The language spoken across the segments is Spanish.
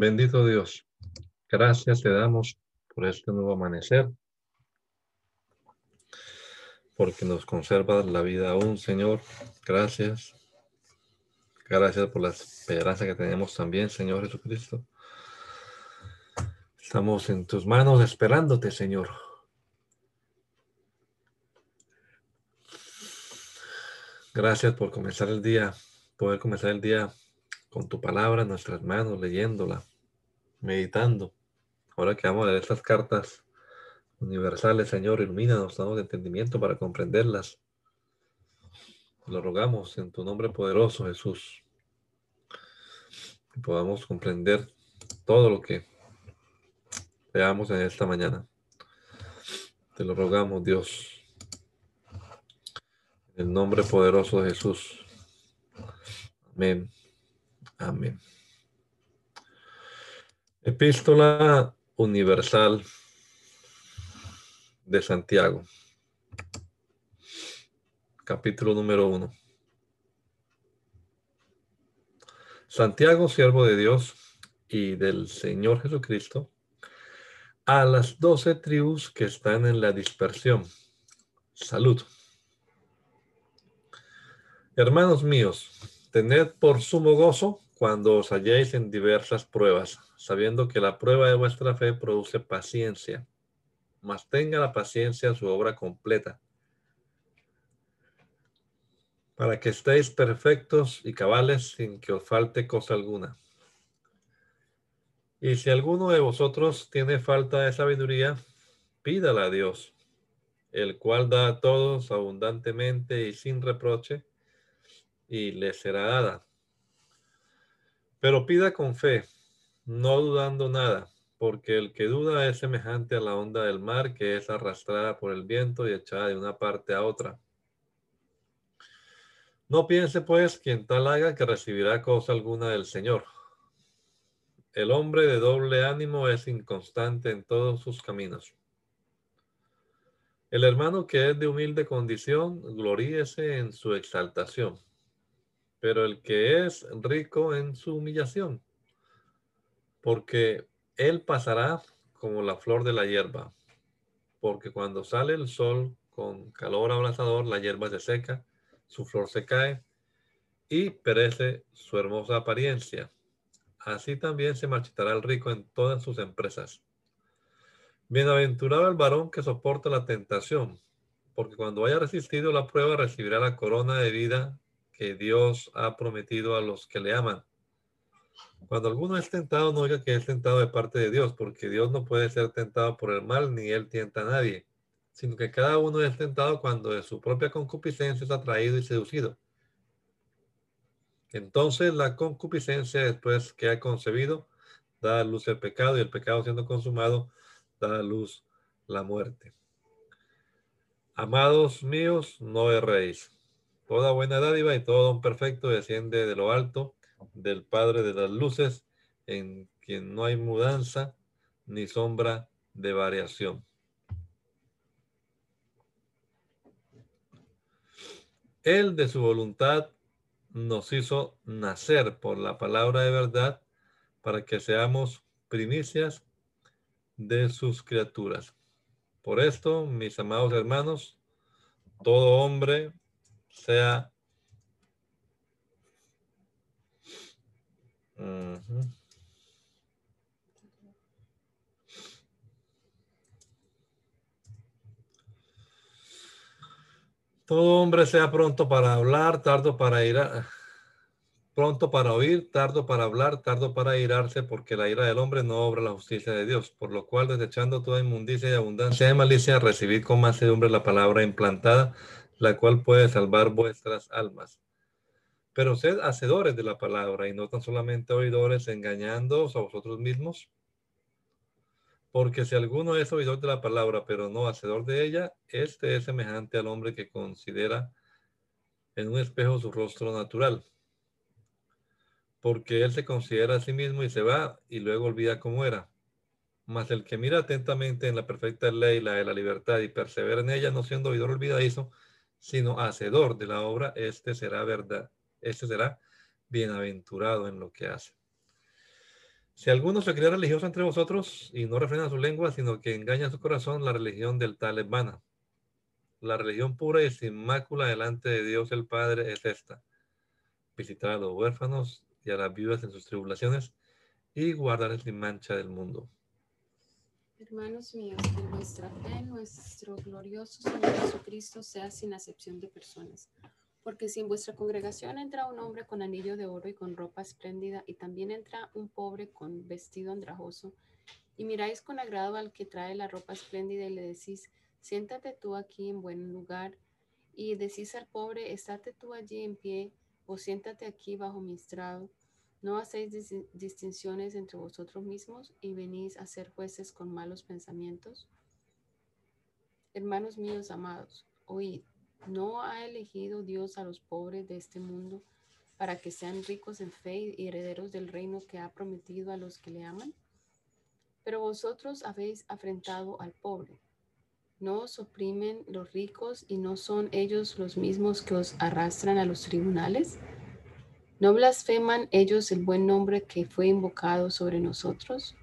Bendito Dios, gracias te damos por este nuevo amanecer, porque nos conserva la vida aún, Señor. Gracias. Gracias por la esperanza que tenemos también, Señor Jesucristo. Estamos en tus manos esperándote, Señor. Gracias por comenzar el día, poder comenzar el día con tu palabra nuestras manos, leyéndola, meditando. Ahora que vamos a leer estas cartas universales, Señor, ilumínanos, damos entendimiento para comprenderlas. Lo rogamos en tu nombre poderoso, Jesús. Que podamos comprender todo lo que veamos en esta mañana. Te lo rogamos, Dios. En el nombre poderoso de Jesús. Amén. Amén. Epístola Universal de Santiago. Capítulo número uno. Santiago, siervo de Dios y del Señor Jesucristo, a las doce tribus que están en la dispersión. Salud. Hermanos míos, tened por sumo gozo cuando os halléis en diversas pruebas, sabiendo que la prueba de vuestra fe produce paciencia, mas tenga la paciencia su obra completa, para que estéis perfectos y cabales sin que os falte cosa alguna. Y si alguno de vosotros tiene falta de sabiduría, pídala a Dios, el cual da a todos abundantemente y sin reproche, y le será dada pero pida con fe, no dudando nada, porque el que duda es semejante a la onda del mar que es arrastrada por el viento y echada de una parte a otra. No piense pues quien tal haga que recibirá cosa alguna del Señor. El hombre de doble ánimo es inconstante en todos sus caminos. El hermano que es de humilde condición, gloríese en su exaltación pero el que es rico en su humillación, porque él pasará como la flor de la hierba, porque cuando sale el sol con calor abrasador, la hierba se seca, su flor se cae y perece su hermosa apariencia. Así también se marchitará el rico en todas sus empresas. Bienaventurado el varón que soporta la tentación, porque cuando haya resistido la prueba recibirá la corona de vida que Dios ha prometido a los que le aman. Cuando alguno es tentado, no oiga que es tentado de parte de Dios, porque Dios no puede ser tentado por el mal, ni él tienta a nadie, sino que cada uno es tentado cuando de su propia concupiscencia es atraído y seducido. Entonces la concupiscencia, después que ha concebido, da a luz el pecado, y el pecado siendo consumado, da a luz la muerte. Amados míos, no erréis Toda buena dádiva y todo don perfecto desciende de lo alto, del Padre de las luces, en quien no hay mudanza ni sombra de variación. Él de su voluntad nos hizo nacer por la palabra de verdad para que seamos primicias de sus criaturas. Por esto, mis amados hermanos, todo hombre sea Todo hombre sea pronto para hablar, tardo para ir pronto para oír, tardo para hablar, tardo para irarse, porque la ira del hombre no obra la justicia de Dios, por lo cual desechando toda inmundicia y abundancia de malicia, recibid con mansedumbre la palabra implantada, la cual puede salvar vuestras almas. Pero sed hacedores de la palabra y no tan solamente oidores, engañándoos a vosotros mismos. Porque si alguno es oidor de la palabra, pero no hacedor de ella, este es semejante al hombre que considera en un espejo su rostro natural porque él se considera a sí mismo y se va y luego olvida cómo era. Mas el que mira atentamente en la perfecta ley, la de la libertad, y persevera en ella, no siendo oidor olvidadizo, sino hacedor de la obra, este será verdad, este será bienaventurado en lo que hace. Si alguno se cree religioso entre vosotros y no refrena su lengua, sino que engaña su corazón, la religión del tal es. La religión pura y sin mácula delante de Dios el Padre es esta. Visitar a los huérfanos y a las viudas en sus tribulaciones y guardar sin mancha del mundo. Hermanos míos, que nuestra fe, nuestro glorioso Señor Jesucristo sea sin acepción de personas. Porque si en vuestra congregación entra un hombre con anillo de oro y con ropa espléndida, y también entra un pobre con vestido andrajoso, y miráis con agrado al que trae la ropa espléndida y le decís, siéntate tú aquí en buen lugar, y decís al pobre, estate tú allí en pie, o siéntate aquí bajo mi estrado. No hacéis distinciones entre vosotros mismos y venís a ser jueces con malos pensamientos. Hermanos míos amados, oíd, ¿no ha elegido Dios a los pobres de este mundo para que sean ricos en fe y herederos del reino que ha prometido a los que le aman? Pero vosotros habéis afrentado al pobre. ¿No os oprimen los ricos y no son ellos los mismos que os arrastran a los tribunales? ¿No blasfeman ellos el buen nombre que fue invocado sobre nosotros?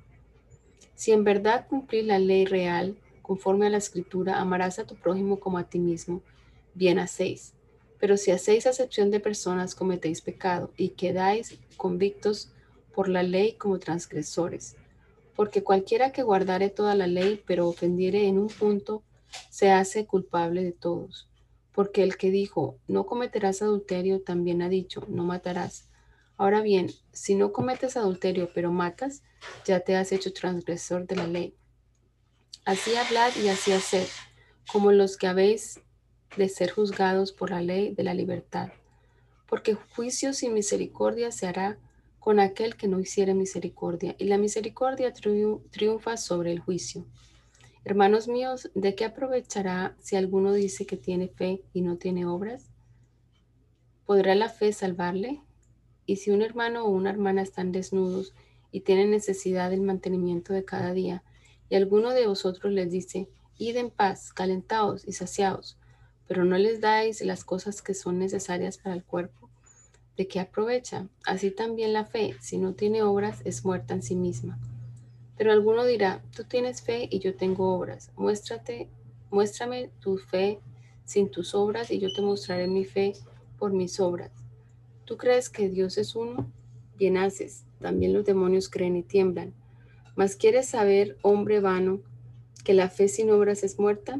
Si en verdad cumplís la ley real, conforme a la escritura, amarás a tu prójimo como a ti mismo, bien hacéis. Pero si hacéis acepción de personas, cometéis pecado y quedáis convictos por la ley como transgresores. Porque cualquiera que guardare toda la ley, pero ofendiere en un punto, se hace culpable de todos. Porque el que dijo, no cometerás adulterio, también ha dicho, no matarás. Ahora bien, si no cometes adulterio, pero matas, ya te has hecho transgresor de la ley. Así hablad y así haced, como los que habéis de ser juzgados por la ley de la libertad. Porque juicio sin misericordia se hará con aquel que no hiciere misericordia, y la misericordia triunfa sobre el juicio. Hermanos míos, ¿de qué aprovechará si alguno dice que tiene fe y no tiene obras? ¿Podrá la fe salvarle? Y si un hermano o una hermana están desnudos y tienen necesidad del mantenimiento de cada día, y alguno de vosotros les dice, id en paz, calentaos y saciaos, pero no les dais las cosas que son necesarias para el cuerpo, ¿de qué aprovecha? Así también la fe, si no tiene obras, es muerta en sí misma. Pero alguno dirá, tú tienes fe y yo tengo obras. Muéstrate, muéstrame tu fe sin tus obras y yo te mostraré mi fe por mis obras. ¿Tú crees que Dios es uno? Bien haces. También los demonios creen y tiemblan. Mas quieres saber, hombre vano, que la fe sin obras es muerta?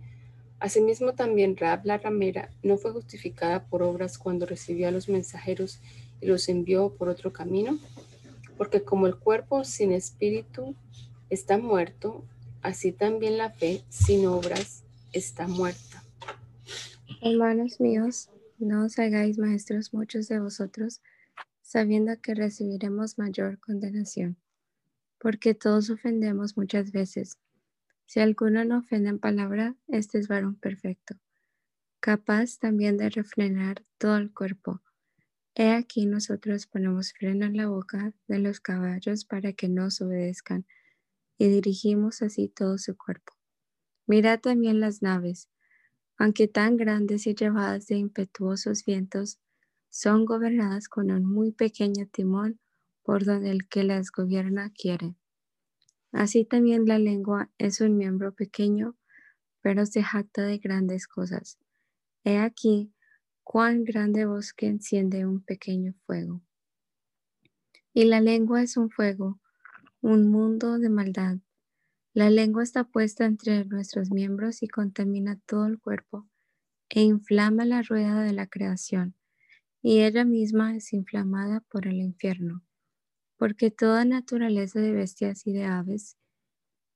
Asimismo también Rab la ramera no fue justificada por obras cuando recibió a los mensajeros y los envió por otro camino. Porque como el cuerpo sin espíritu está muerto, así también la fe sin obras está muerta. Hermanos míos, no os hagáis maestros muchos de vosotros, sabiendo que recibiremos mayor condenación, porque todos ofendemos muchas veces. Si alguno no ofende en palabra, este es varón perfecto, capaz también de refrenar todo el cuerpo. He aquí nosotros ponemos freno en la boca de los caballos para que nos obedezcan y dirigimos así todo su cuerpo. Mirad también las naves, aunque tan grandes y llevadas de impetuosos vientos, son gobernadas con un muy pequeño timón por donde el que las gobierna quiere. Así también la lengua es un miembro pequeño, pero se jacta de grandes cosas. He aquí cuán grande bosque enciende un pequeño fuego. Y la lengua es un fuego, un mundo de maldad. La lengua está puesta entre nuestros miembros y contamina todo el cuerpo e inflama la rueda de la creación, y ella misma es inflamada por el infierno, porque toda naturaleza de bestias y de aves,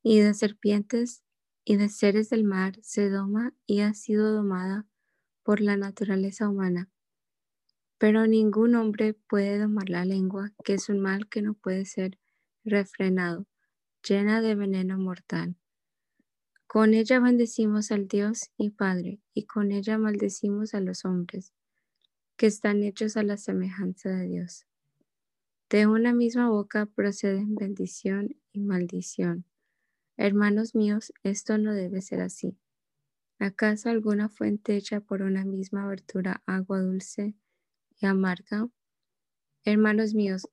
y de serpientes y de seres del mar se doma y ha sido domada por la naturaleza humana. Pero ningún hombre puede domar la lengua, que es un mal que no puede ser refrenado, llena de veneno mortal. Con ella bendecimos al Dios y Padre, y con ella maldecimos a los hombres, que están hechos a la semejanza de Dios. De una misma boca proceden bendición y maldición. Hermanos míos, esto no debe ser así. ¿Acaso alguna fuente hecha por una misma abertura agua dulce y amarga? Hermanos míos,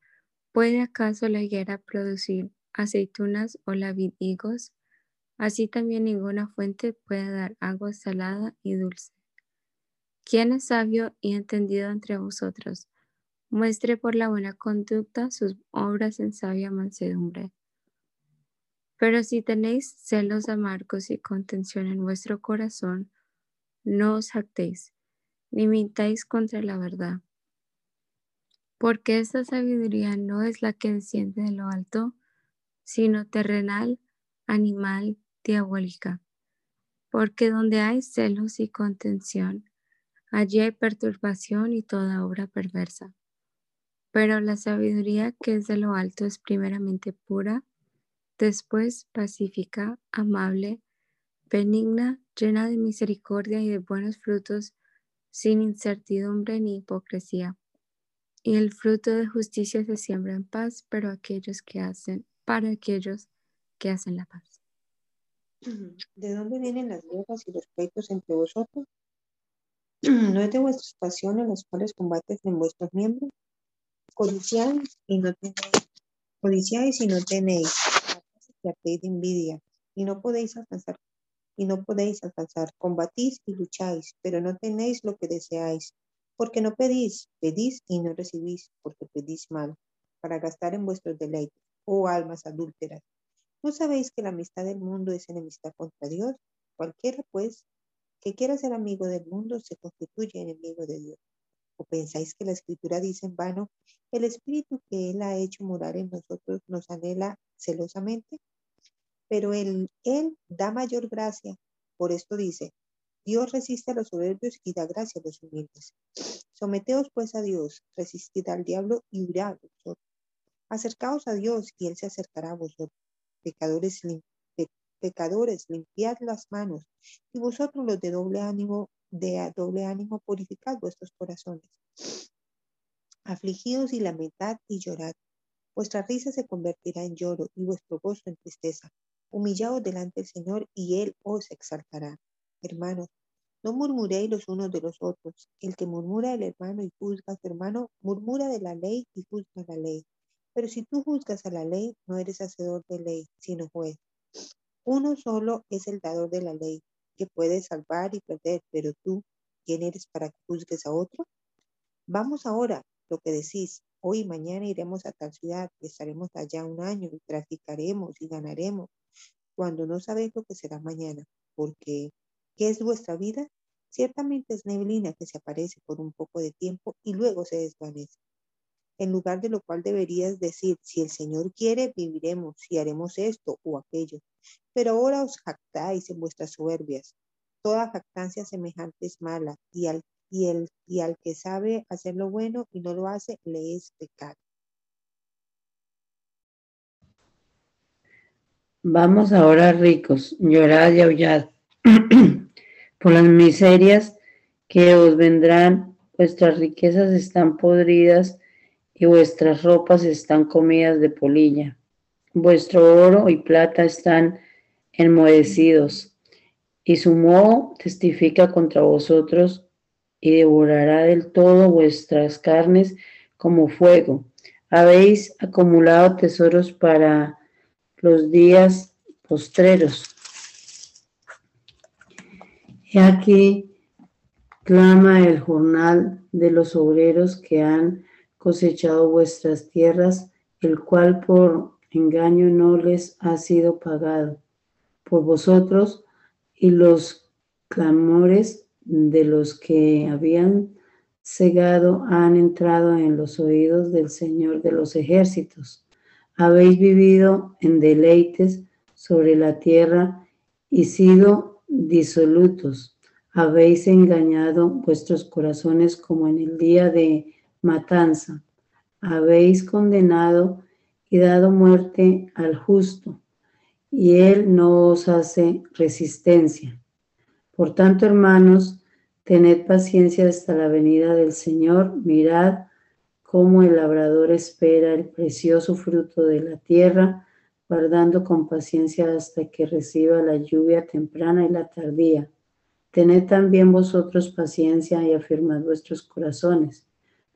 ¿puede acaso la higuera producir aceitunas o la vid higos? Así también ninguna fuente puede dar agua salada y dulce. ¿Quién es sabio y entendido entre vosotros? Muestre por la buena conducta sus obras en sabia mansedumbre. Pero si tenéis celos amargos y contención en vuestro corazón, no os jactéis, ni mintáis contra la verdad. Porque esta sabiduría no es la que desciende de lo alto, sino terrenal, animal, diabólica. Porque donde hay celos y contención, allí hay perturbación y toda obra perversa. Pero la sabiduría que es de lo alto es primeramente pura, después pacífica, amable, benigna, llena de misericordia y de buenos frutos, sin incertidumbre ni hipocresía. Y el fruto de justicia se siembra en paz, pero aquellos que hacen, para aquellos que hacen la paz. ¿De dónde vienen las guerras y los pleitos entre vosotros? ¿No es de vuestras pasiones las cuales combates en vuestros miembros? Codiciáis y no tenéis, y no tenéis, envidia, y no podéis alcanzar, y no podéis alcanzar. Combatís y lucháis, pero no tenéis lo que deseáis, porque no pedís, pedís y no recibís, porque pedís mal, para gastar en vuestros deleites, oh almas adúlteras. ¿No sabéis que la amistad del mundo es enemistad contra Dios? Cualquiera, pues, que quiera ser amigo del mundo se constituye enemigo de Dios. ¿O pensáis que la Escritura dice en vano, el Espíritu que Él ha hecho morar en nosotros nos anhela celosamente? pero él, él da mayor gracia. Por esto dice, Dios resiste a los soberbios y da gracia a los humildes. Someteos pues a Dios, resistid al diablo y huirá vosotros. Acercaos a Dios y Él se acercará a vosotros. Pecadores, pecadores, limpiad las manos y vosotros los de doble ánimo, de doble ánimo, purificad vuestros corazones. Afligidos y lamentad y llorad. Vuestra risa se convertirá en lloro y vuestro gozo en tristeza. Humillaos delante del Señor y Él os exaltará. Hermanos, no murmuréis los unos de los otros. El que murmura del hermano y juzga a su hermano, murmura de la ley y juzga la ley. Pero si tú juzgas a la ley, no eres hacedor de ley, sino juez. Uno solo es el dador de la ley, que puede salvar y perder, pero tú, ¿quién eres para que juzgues a otro? Vamos ahora, lo que decís, hoy y mañana iremos a tal ciudad, y estaremos allá un año, y traficaremos y ganaremos cuando no sabéis lo que será mañana, porque ¿qué es vuestra vida? Ciertamente es neblina que se aparece por un poco de tiempo y luego se desvanece. En lugar de lo cual deberías decir, si el Señor quiere, viviremos, si haremos esto o aquello. Pero ahora os jactáis en vuestras soberbias. Toda jactancia semejante es mala, y al, y, el, y al que sabe hacer lo bueno y no lo hace, le es pecado. Vamos ahora ricos, llorad y aullad por las miserias que os vendrán. Vuestras riquezas están podridas y vuestras ropas están comidas de polilla. Vuestro oro y plata están enmohecidos y su moho testifica contra vosotros y devorará del todo vuestras carnes como fuego. Habéis acumulado tesoros para los días postreros. Y aquí clama el jornal de los obreros que han cosechado vuestras tierras, el cual por engaño no les ha sido pagado por vosotros y los clamores de los que habían cegado han entrado en los oídos del Señor de los ejércitos. Habéis vivido en deleites sobre la tierra y sido disolutos. Habéis engañado vuestros corazones como en el día de matanza. Habéis condenado y dado muerte al justo y Él no os hace resistencia. Por tanto, hermanos, tened paciencia hasta la venida del Señor. Mirad cómo el labrador espera el precioso fruto de la tierra, guardando con paciencia hasta que reciba la lluvia temprana y la tardía. Tened también vosotros paciencia y afirmad vuestros corazones,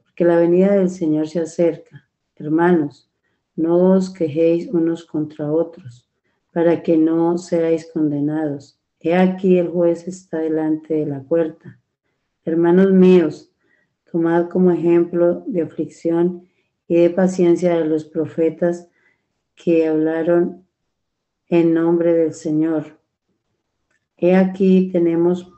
porque la venida del Señor se acerca. Hermanos, no os quejéis unos contra otros para que no seáis condenados. He aquí el juez está delante de la puerta. Hermanos míos, tomad como ejemplo de aflicción y de paciencia de los profetas que hablaron en nombre del Señor. He aquí tenemos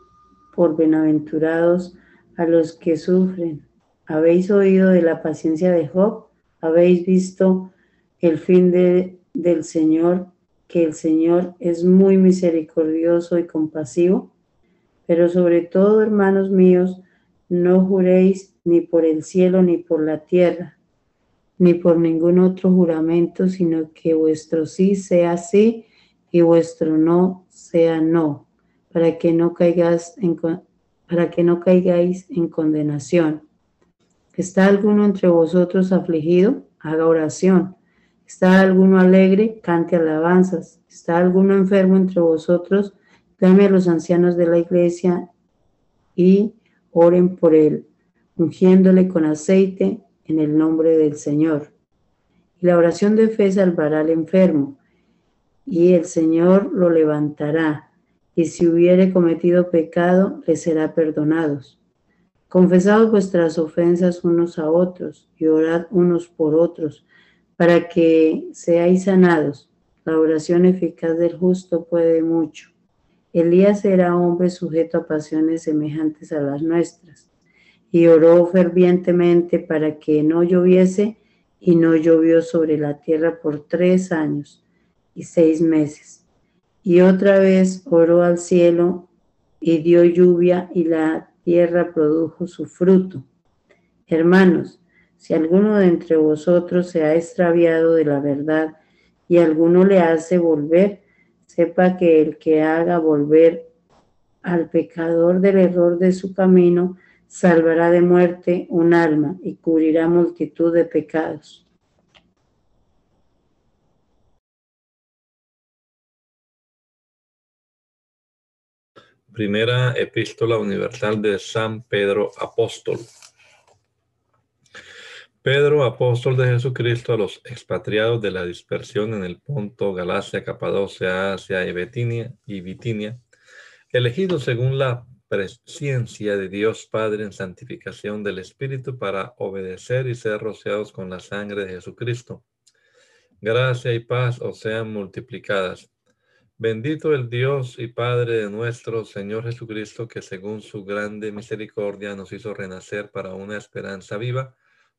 por bienaventurados a los que sufren. ¿Habéis oído de la paciencia de Job? ¿Habéis visto el fin de, del Señor que el Señor es muy misericordioso y compasivo, pero sobre todo, hermanos míos, no juréis ni por el cielo ni por la tierra, ni por ningún otro juramento, sino que vuestro sí sea sí y vuestro no sea no, para que no caigáis en, para que no caigáis en condenación. ¿Está alguno entre vosotros afligido? Haga oración. ¿Está alguno alegre? Cante alabanzas. ¿Está alguno enfermo entre vosotros? Llame a los ancianos de la iglesia y oren por él, ungiéndole con aceite en el nombre del Señor. Y la oración de fe salvará al enfermo, y el Señor lo levantará, y si hubiere cometido pecado, le será perdonados. Confesad vuestras ofensas unos a otros, y orad unos por otros, para que seáis sanados. La oración eficaz del justo puede mucho. Elías era hombre sujeto a pasiones semejantes a las nuestras, y oró fervientemente para que no lloviese, y no llovió sobre la tierra por tres años y seis meses. Y otra vez oró al cielo, y dio lluvia, y la tierra produjo su fruto. Hermanos, si alguno de entre vosotros se ha extraviado de la verdad y alguno le hace volver, sepa que el que haga volver al pecador del error de su camino, salvará de muerte un alma y cubrirá multitud de pecados. Primera epístola universal de San Pedro Apóstol. Pedro, apóstol de Jesucristo a los expatriados de la dispersión en el Ponto, Galacia, Capadocia, Asia y Bitinia, y Bitinia, elegidos según la presciencia de Dios Padre en santificación del Espíritu para obedecer y ser rociados con la sangre de Jesucristo. Gracia y paz os sean multiplicadas. Bendito el Dios y Padre de nuestro Señor Jesucristo, que según su grande misericordia nos hizo renacer para una esperanza viva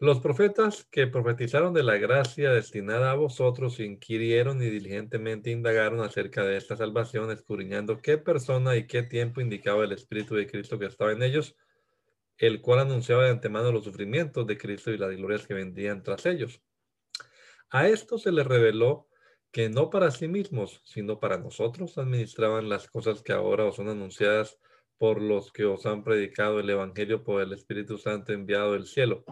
Los profetas que profetizaron de la gracia destinada a vosotros inquirieron y diligentemente indagaron acerca de esta salvación, escudriñando qué persona y qué tiempo indicaba el Espíritu de Cristo que estaba en ellos, el cual anunciaba de antemano los sufrimientos de Cristo y las glorias que vendrían tras ellos. A esto se les reveló que no para sí mismos, sino para nosotros administraban las cosas que ahora os son anunciadas por los que os han predicado el Evangelio por el Espíritu Santo enviado del cielo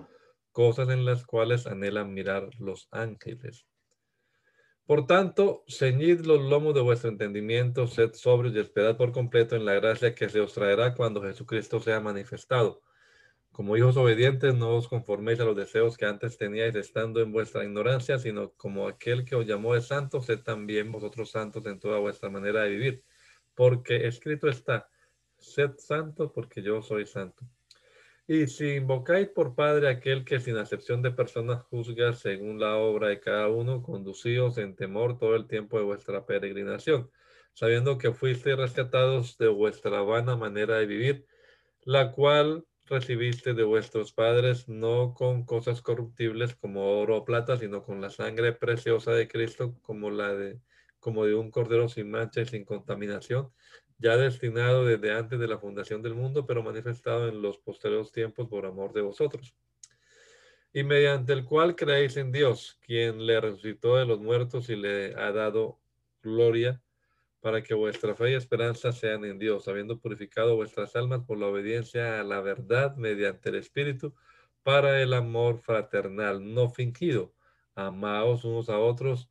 cosas en las cuales anhelan mirar los ángeles. Por tanto, ceñid los lomos de vuestro entendimiento, sed sobrios y esperad por completo en la gracia que se os traerá cuando Jesucristo sea manifestado. Como hijos obedientes, no os conforméis a los deseos que antes teníais estando en vuestra ignorancia, sino como aquel que os llamó de santo, sed también vosotros santos en toda vuestra manera de vivir. Porque escrito está, sed santo porque yo soy santo. Y si invocáis por Padre aquel que sin acepción de personas juzga según la obra de cada uno, conducíos en temor todo el tiempo de vuestra peregrinación, sabiendo que fuisteis rescatados de vuestra vana manera de vivir, la cual recibiste de vuestros padres, no con cosas corruptibles como oro o plata, sino con la sangre preciosa de Cristo, como la de como de un cordero sin mancha y sin contaminación, ya destinado desde antes de la fundación del mundo, pero manifestado en los posteriores tiempos por amor de vosotros. Y mediante el cual creéis en Dios, quien le resucitó de los muertos y le ha dado gloria, para que vuestra fe y esperanza sean en Dios, habiendo purificado vuestras almas por la obediencia a la verdad mediante el Espíritu, para el amor fraternal, no fingido. Amaos unos a otros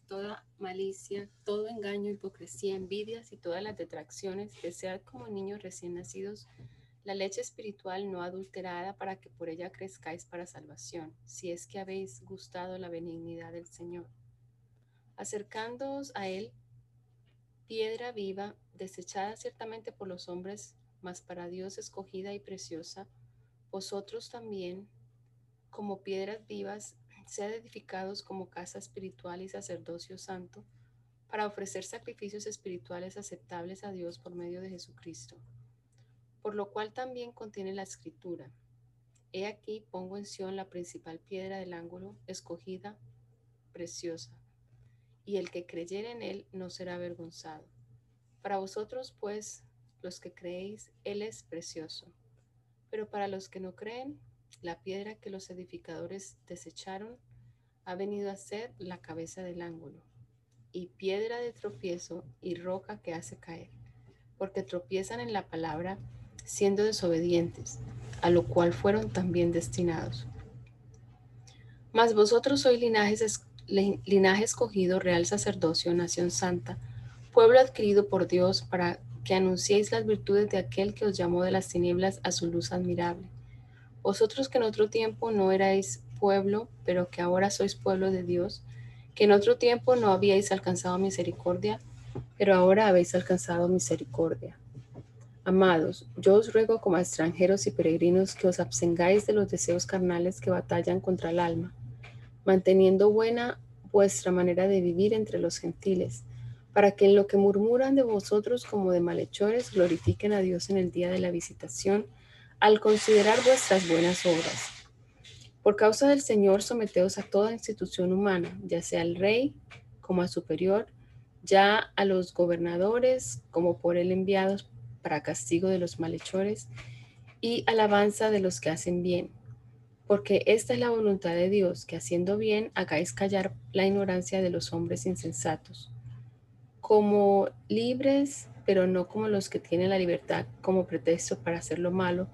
toda malicia, todo engaño, hipocresía, envidias y todas las detracciones, desead como niños recién nacidos la leche espiritual no adulterada para que por ella crezcáis para salvación, si es que habéis gustado la benignidad del Señor. Acercándoos a Él, piedra viva, desechada ciertamente por los hombres, mas para Dios escogida y preciosa, vosotros también, como piedras vivas, sed edificados como casa espiritual y sacerdocio santo, para ofrecer sacrificios espirituales aceptables a Dios por medio de Jesucristo. Por lo cual también contiene la escritura. He aquí pongo en Sión la principal piedra del ángulo, escogida, preciosa, y el que creyere en él no será avergonzado. Para vosotros, pues, los que creéis, él es precioso. Pero para los que no creen, la piedra que los edificadores desecharon ha venido a ser la cabeza del ángulo, y piedra de tropiezo y roca que hace caer, porque tropiezan en la palabra siendo desobedientes, a lo cual fueron también destinados. Mas vosotros sois linaje, escogido, real sacerdocio, nación santa, pueblo adquirido por Dios para que anunciéis las virtudes de aquel que os llamó de las tinieblas a su luz admirable vosotros que en otro tiempo no erais pueblo, pero que ahora sois pueblo de Dios, que en otro tiempo no habíais alcanzado misericordia, pero ahora habéis alcanzado misericordia. Amados, yo os ruego como a extranjeros y peregrinos que os abstengáis de los deseos carnales que batallan contra el alma, manteniendo buena vuestra manera de vivir entre los gentiles, para que en lo que murmuran de vosotros como de malhechores glorifiquen a Dios en el día de la visitación, al considerar vuestras buenas obras. Por causa del Señor, someteos a toda institución humana, ya sea al rey como a superior, ya a los gobernadores como por él enviados para castigo de los malhechores y alabanza de los que hacen bien. Porque esta es la voluntad de Dios, que haciendo bien hagáis callar la ignorancia de los hombres insensatos. Como libres, pero no como los que tienen la libertad como pretexto para hacer lo malo,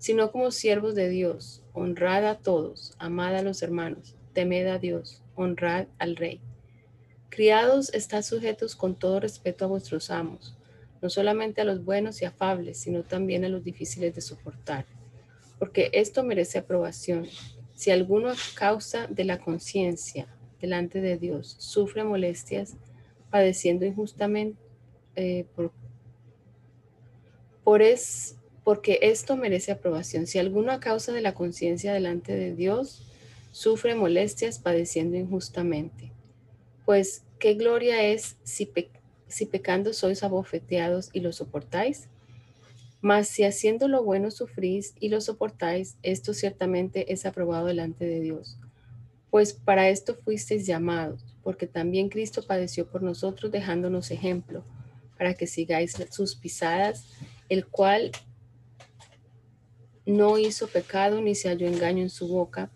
sino como siervos de Dios, honrad a todos, amad a los hermanos, temed a Dios, honrad al Rey. Criados, estad sujetos con todo respeto a vuestros amos, no solamente a los buenos y afables, sino también a los difíciles de soportar. Porque esto merece aprobación. Si alguno causa de la conciencia delante de Dios sufre molestias, padeciendo injustamente, eh, por, por es, porque esto merece aprobación. Si alguno a causa de la conciencia delante de Dios sufre molestias padeciendo injustamente, pues qué gloria es si, si pecando sois abofeteados y lo soportáis. Mas si haciendo lo bueno sufrís y lo soportáis, esto ciertamente es aprobado delante de Dios. Pues para esto fuisteis llamados, porque también Cristo padeció por nosotros dejándonos ejemplo, para que sigáis sus pisadas, el cual no hizo pecado ni se halló engaño en su boca,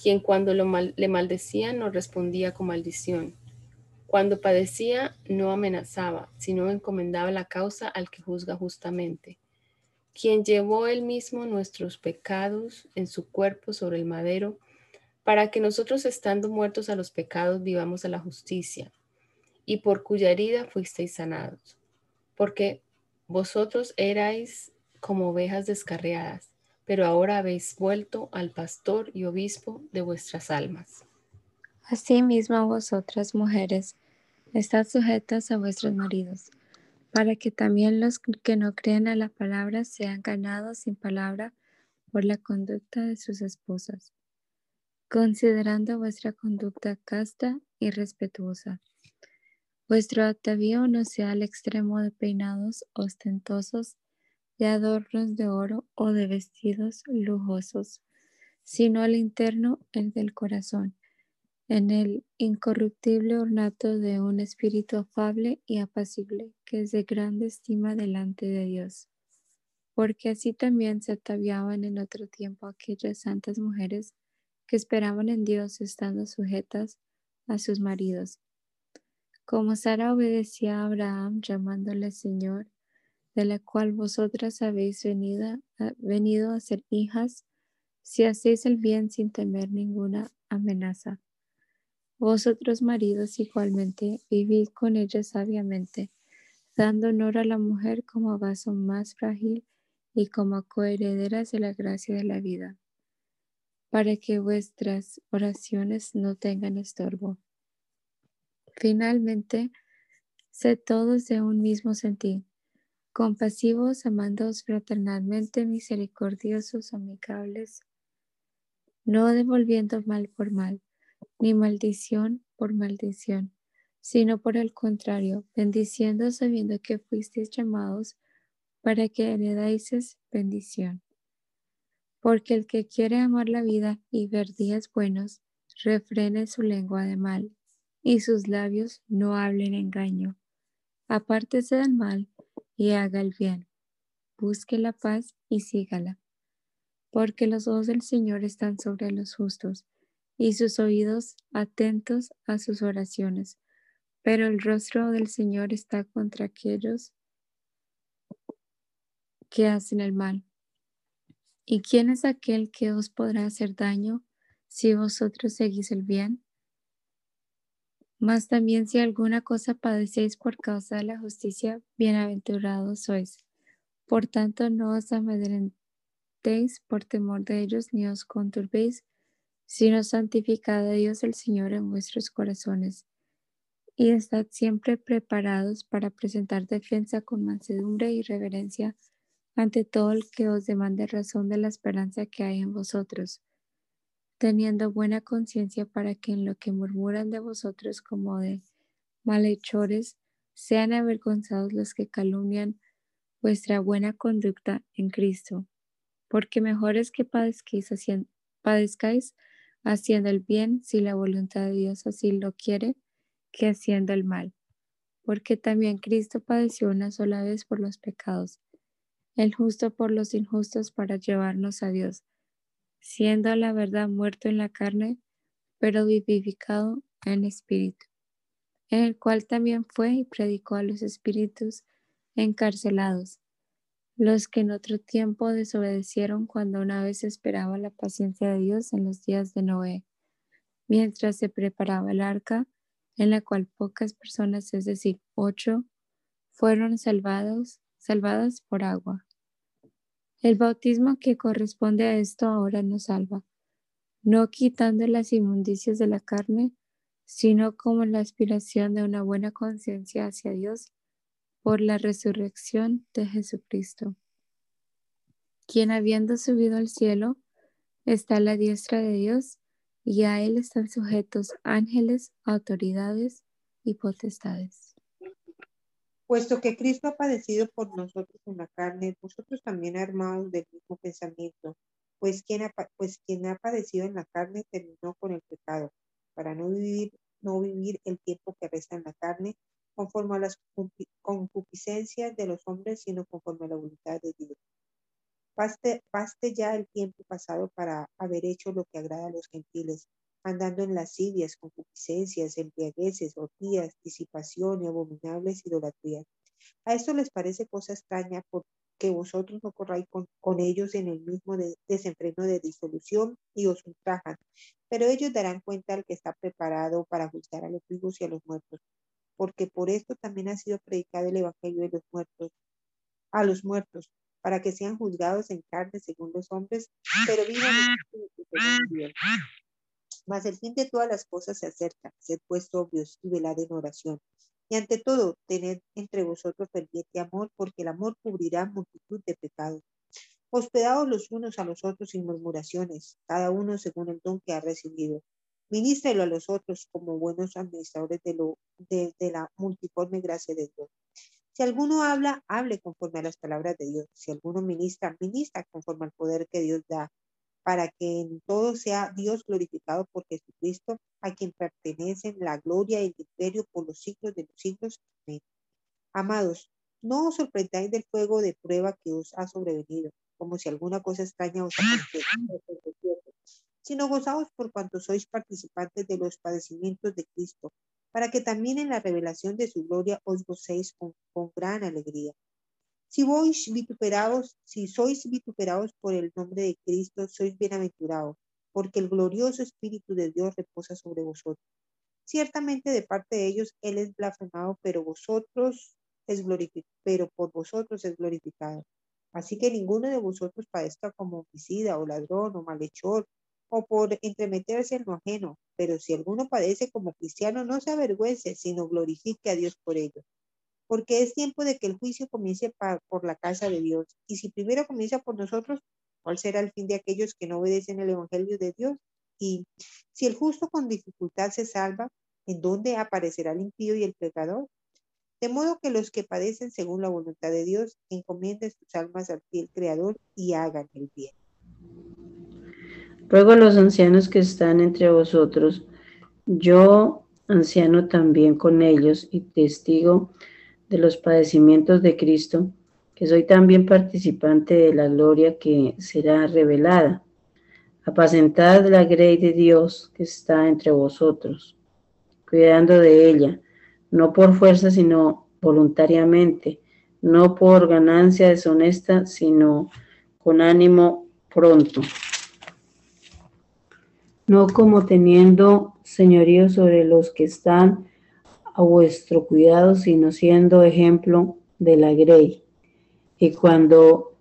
quien cuando lo le maldecía no respondía con maldición. Cuando padecía no amenazaba, sino encomendaba la causa al que juzga justamente, quien llevó él mismo nuestros pecados en su cuerpo sobre el madero, para que nosotros estando muertos a los pecados vivamos a la justicia, y por cuya herida fuisteis sanados, porque vosotros erais como ovejas descarriadas, pero ahora habéis vuelto al pastor y obispo de vuestras almas. Asimismo vosotras mujeres, estad sujetas a vuestros maridos, para que también los que no creen a la palabra sean ganados sin palabra por la conducta de sus esposas, considerando vuestra conducta casta y respetuosa. Vuestro atavío no sea al extremo de peinados ostentosos de adornos de oro o de vestidos lujosos, sino al interno, el del corazón, en el incorruptible ornato de un espíritu afable y apacible, que es de grande estima delante de Dios. Porque así también se ataviaban en otro tiempo aquellas santas mujeres que esperaban en Dios estando sujetas a sus maridos. Como Sara obedecía a Abraham llamándole Señor, de la cual vosotras habéis venido, a ser hijas, si hacéis el bien sin temer ninguna amenaza. Vosotros maridos igualmente vivid con ella sabiamente, dando honor a la mujer como vaso más frágil y como coherederas de la gracia de la vida, para que vuestras oraciones no tengan estorbo. Finalmente, sed todos de un mismo sentir compasivos, amándoos fraternalmente, misericordiosos, amigables, no devolviendo mal por mal, ni maldición por maldición, sino por el contrario, bendiciendo sabiendo que fuisteis llamados para que heredáis bendición. Porque el que quiere amar la vida y ver días buenos, refrene su lengua de mal, y sus labios no hablen engaño. Apártese del mal y haga el bien. Busque la paz y sígala. Porque los ojos del Señor están sobre los justos y sus oídos atentos a sus oraciones. Pero el rostro del Señor está contra aquellos que hacen el mal. ¿Y quién es aquel que os podrá hacer daño si vosotros seguís el bien? Mas también si alguna cosa padecéis por causa de la justicia, bienaventurados sois. Por tanto, no os amedrentéis por temor de ellos, ni os conturbéis, sino santificad a Dios el Señor en vuestros corazones. Y estad siempre preparados para presentar defensa con mansedumbre y reverencia ante todo el que os demande razón de la esperanza que hay en vosotros teniendo buena conciencia para que en lo que murmuran de vosotros como de malhechores, sean avergonzados los que calumnian vuestra buena conducta en Cristo, porque mejor es que padezcáis haciendo, haciendo el bien si la voluntad de Dios así lo quiere, que haciendo el mal, porque también Cristo padeció una sola vez por los pecados, el justo por los injustos para llevarnos a Dios siendo la verdad muerto en la carne, pero vivificado en espíritu, en el cual también fue y predicó a los espíritus encarcelados, los que en otro tiempo desobedecieron cuando una vez esperaba la paciencia de Dios en los días de Noé, mientras se preparaba el arca, en la cual pocas personas, es decir, ocho, fueron salvados, salvadas por agua. El bautismo que corresponde a esto ahora nos salva, no quitando las inmundicias de la carne, sino como la aspiración de una buena conciencia hacia Dios por la resurrección de Jesucristo, quien habiendo subido al cielo, está a la diestra de Dios y a él están sujetos ángeles, autoridades y potestades. Puesto que Cristo ha padecido por nosotros en la carne, vosotros también armados del mismo pensamiento, pues quien, ha, pues quien ha padecido en la carne terminó con el pecado, para no vivir, no vivir el tiempo que resta en la carne, conforme a las concupiscencias de los hombres, sino conforme a la voluntad de Dios. Baste, ya el tiempo pasado para haber hecho lo que agrada a los gentiles, andando en lascivias, concupiscencias, embriagueces, orgías, disipación y abominables idolatrías. A esto les parece cosa extraña porque vosotros no corráis con, ellos en el mismo desenfreno de disolución y os ultrajan. Pero ellos darán cuenta al que está preparado para juzgar a los vivos y a los muertos, porque por esto también ha sido predicado el evangelio de los muertos, a los muertos, para que sean juzgados en carne según los hombres, pero vivan en espíritu. Mas el fin de todas las cosas se acerca, sed pues sobrios y velad en oración. Y ante todo, tened entre vosotros ferviente amor, porque el amor cubrirá multitud de pecados. Hospedados los unos a los otros sin murmuraciones, cada uno según el don que ha recibido. Ministrelo a los otros como buenos administradores de, de la multiforme gracia de Dios. Si alguno habla, hable conforme a las palabras de Dios. Si alguno ministra, ministra conforme al poder que Dios da, para que en todo sea Dios glorificado por Jesucristo, a quien pertenecen la gloria y el imperio por los siglos de los siglos. Amén. Amados, no os sorprendáis del fuego de prueba que os ha sobrevenido, como si alguna cosa extraña os aconteciera, sino gozaos por cuanto sois participantes de los padecimientos de Cristo, para que también en la revelación de su gloria os gocéis con, gran alegría. Si sois vituperados, si sois vituperados por el nombre de Cristo, sois bienaventurados, porque el glorioso Espíritu de Dios reposa sobre vosotros. Ciertamente de parte de ellos Él es blasfemado, pero vosotros es glorificado, pero por vosotros es glorificado. Así que ninguno de vosotros padezca como homicida o ladrón o malhechor o por entremeterse en lo ajeno, pero si alguno padece como cristiano, no se avergüence, sino glorifique a Dios por ello. Porque es tiempo de que el juicio comience por la casa de Dios. Y si primero comienza por nosotros, ¿cuál será el fin de aquellos que no obedecen el Evangelio de Dios? Y si el justo con dificultad se salva, ¿en dónde aparecerá el impío y el pecador? De modo que los que padecen según la voluntad de Dios encomienden sus almas al fiel Creador y hagan el bien. Ruego a los ancianos que están entre vosotros, yo, anciano también con ellos y testigo de los padecimientos de Cristo, que soy también participante de la gloria que será revelada. Apacentad la grey de Dios que está entre vosotros, cuidando de ella, no por fuerza, sino voluntariamente, no por ganancia deshonesta, sino con ánimo pronto no como teniendo señorío sobre los que están a vuestro cuidado, sino siendo ejemplo de la grey. Y cuando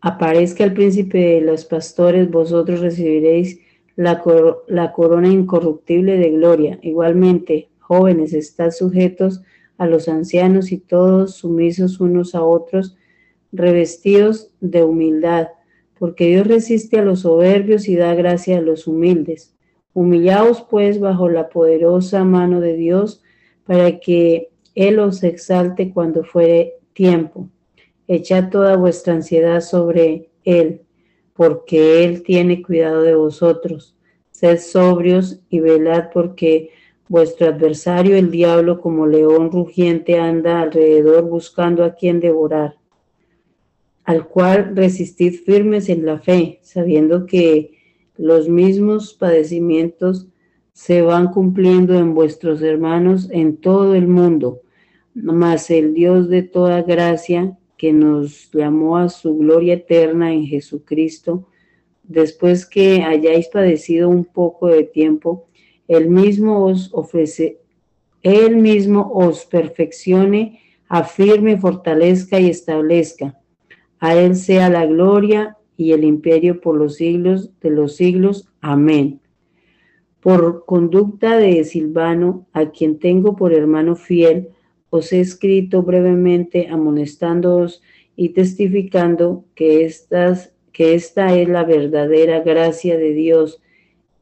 aparezca el príncipe de los pastores, vosotros recibiréis la, la corona incorruptible de gloria. Igualmente, jóvenes, estad sujetos a los ancianos y todos sumisos unos a otros, revestidos de humildad porque Dios resiste a los soberbios y da gracia a los humildes. Humillaos pues bajo la poderosa mano de Dios para que Él os exalte cuando fuere tiempo. Echad toda vuestra ansiedad sobre Él, porque Él tiene cuidado de vosotros. Sed sobrios y velad porque vuestro adversario, el diablo, como león rugiente, anda alrededor buscando a quien devorar al cual resistid firmes en la fe, sabiendo que los mismos padecimientos se van cumpliendo en vuestros hermanos en todo el mundo. Mas el Dios de toda gracia, que nos llamó a su gloria eterna en Jesucristo, después que hayáis padecido un poco de tiempo, él mismo os ofrece, él mismo os perfeccione, afirme, fortalezca y establezca. A Él sea la gloria y el imperio por los siglos de los siglos. Amén. Por conducta de Silvano, a quien tengo por hermano fiel, os he escrito brevemente amonestándoos y testificando que, esta es la verdadera gracia de Dios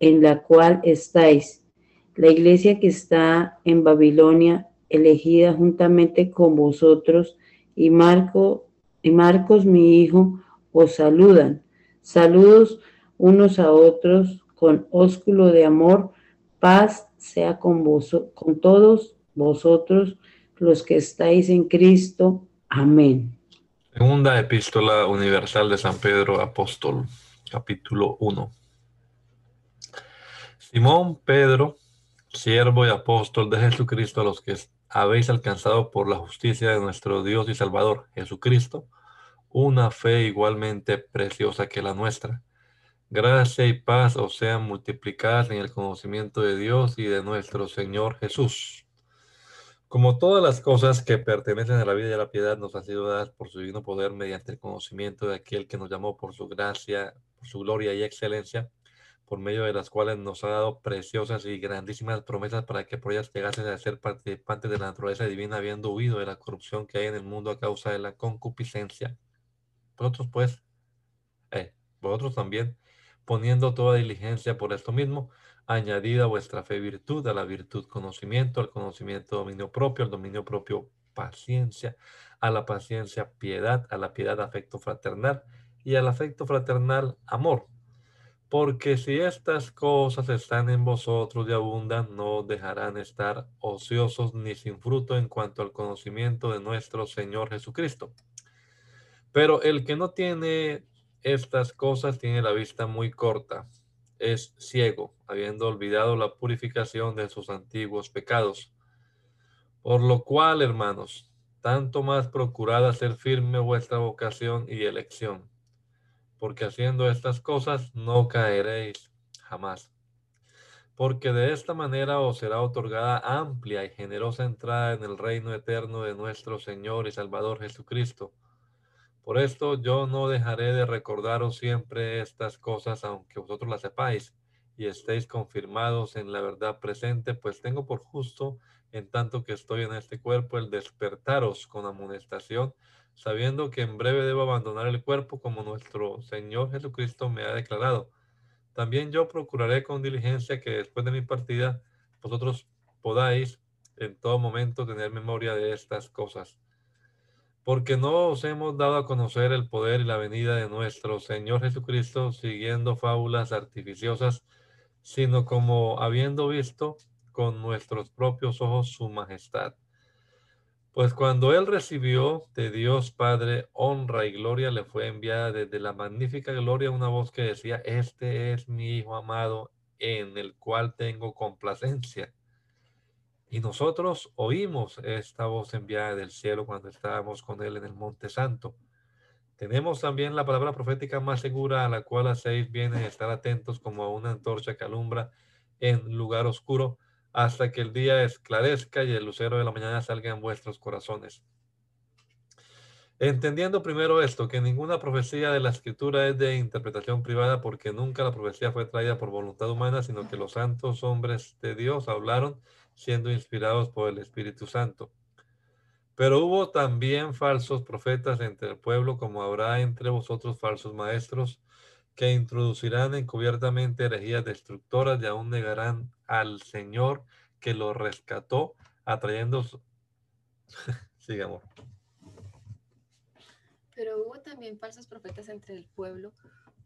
en la cual estáis. La iglesia que está en Babilonia, elegida juntamente con vosotros, y y Marcos, mi hijo, os saludan. Saludos unos a otros con ósculo de amor. Paz sea con vos, con todos vosotros los que estáis en Cristo. Amén. Segunda epístola universal de San Pedro Apóstol, capítulo 1. Simón Pedro, siervo y apóstol de Jesucristo, a los que habéis alcanzado por la justicia de nuestro Dios y Salvador Jesucristo, una fe igualmente preciosa que la nuestra. Gracia y paz os sean multiplicadas en el conocimiento de Dios y de nuestro Señor Jesús. Como todas las cosas que pertenecen a la vida y a la piedad nos han sido dadas por su divino poder mediante el conocimiento de aquel que nos llamó por su gracia, por su gloria y excelencia, por medio de las cuales nos ha dado preciosas y grandísimas promesas para que por ellas llegasen a ser participantes de la naturaleza divina, habiendo huido de la corrupción que hay en el mundo a causa de la concupiscencia. Vosotros pues, eh, vosotros también, poniendo toda diligencia por esto mismo, añadida vuestra fe virtud, a la virtud conocimiento, al conocimiento dominio propio, al dominio propio paciencia, a la paciencia piedad, a la piedad afecto fraternal y al afecto fraternal amor porque si estas cosas están en vosotros y abundan, no dejarán estar ociosos ni sin fruto en cuanto al conocimiento de nuestro Señor Jesucristo. Pero el que no tiene estas cosas tiene la vista muy corta, es ciego, habiendo olvidado la purificación de sus antiguos pecados. Por lo cual, hermanos, tanto más procurad hacer firme vuestra vocación y elección porque haciendo estas cosas no caeréis jamás. Porque de esta manera os será otorgada amplia y generosa entrada en el reino eterno de nuestro Señor y Salvador Jesucristo. Por esto yo no dejaré de recordaros siempre estas cosas, aunque vosotros las sepáis y estéis confirmados en la verdad presente, pues tengo por justo, en tanto que estoy en este cuerpo, el despertaros con amonestación sabiendo que en breve debo abandonar el cuerpo como nuestro Señor Jesucristo me ha declarado. También yo procuraré con diligencia que después de mi partida vosotros podáis en todo momento tener memoria de estas cosas. Porque no os hemos dado a conocer el poder y la venida de nuestro Señor Jesucristo siguiendo fábulas artificiosas, sino como habiendo visto con nuestros propios ojos su majestad. Pues cuando él recibió de Dios Padre honra y gloria, le fue enviada desde la magnífica gloria una voz que decía, este es mi Hijo amado en el cual tengo complacencia. Y nosotros oímos esta voz enviada del cielo cuando estábamos con él en el Monte Santo. Tenemos también la palabra profética más segura a la cual hacéis bien estar atentos como a una antorcha que alumbra en lugar oscuro hasta que el día esclarezca y el lucero de la mañana salga en vuestros corazones. Entendiendo primero esto, que ninguna profecía de la escritura es de interpretación privada, porque nunca la profecía fue traída por voluntad humana, sino que los santos hombres de Dios hablaron siendo inspirados por el Espíritu Santo. Pero hubo también falsos profetas entre el pueblo, como habrá entre vosotros falsos maestros, que introducirán encubiertamente herejías destructoras y aún negarán al Señor que lo rescató, atrayendo... Sigamos. Pero hubo también falsos profetas entre el pueblo,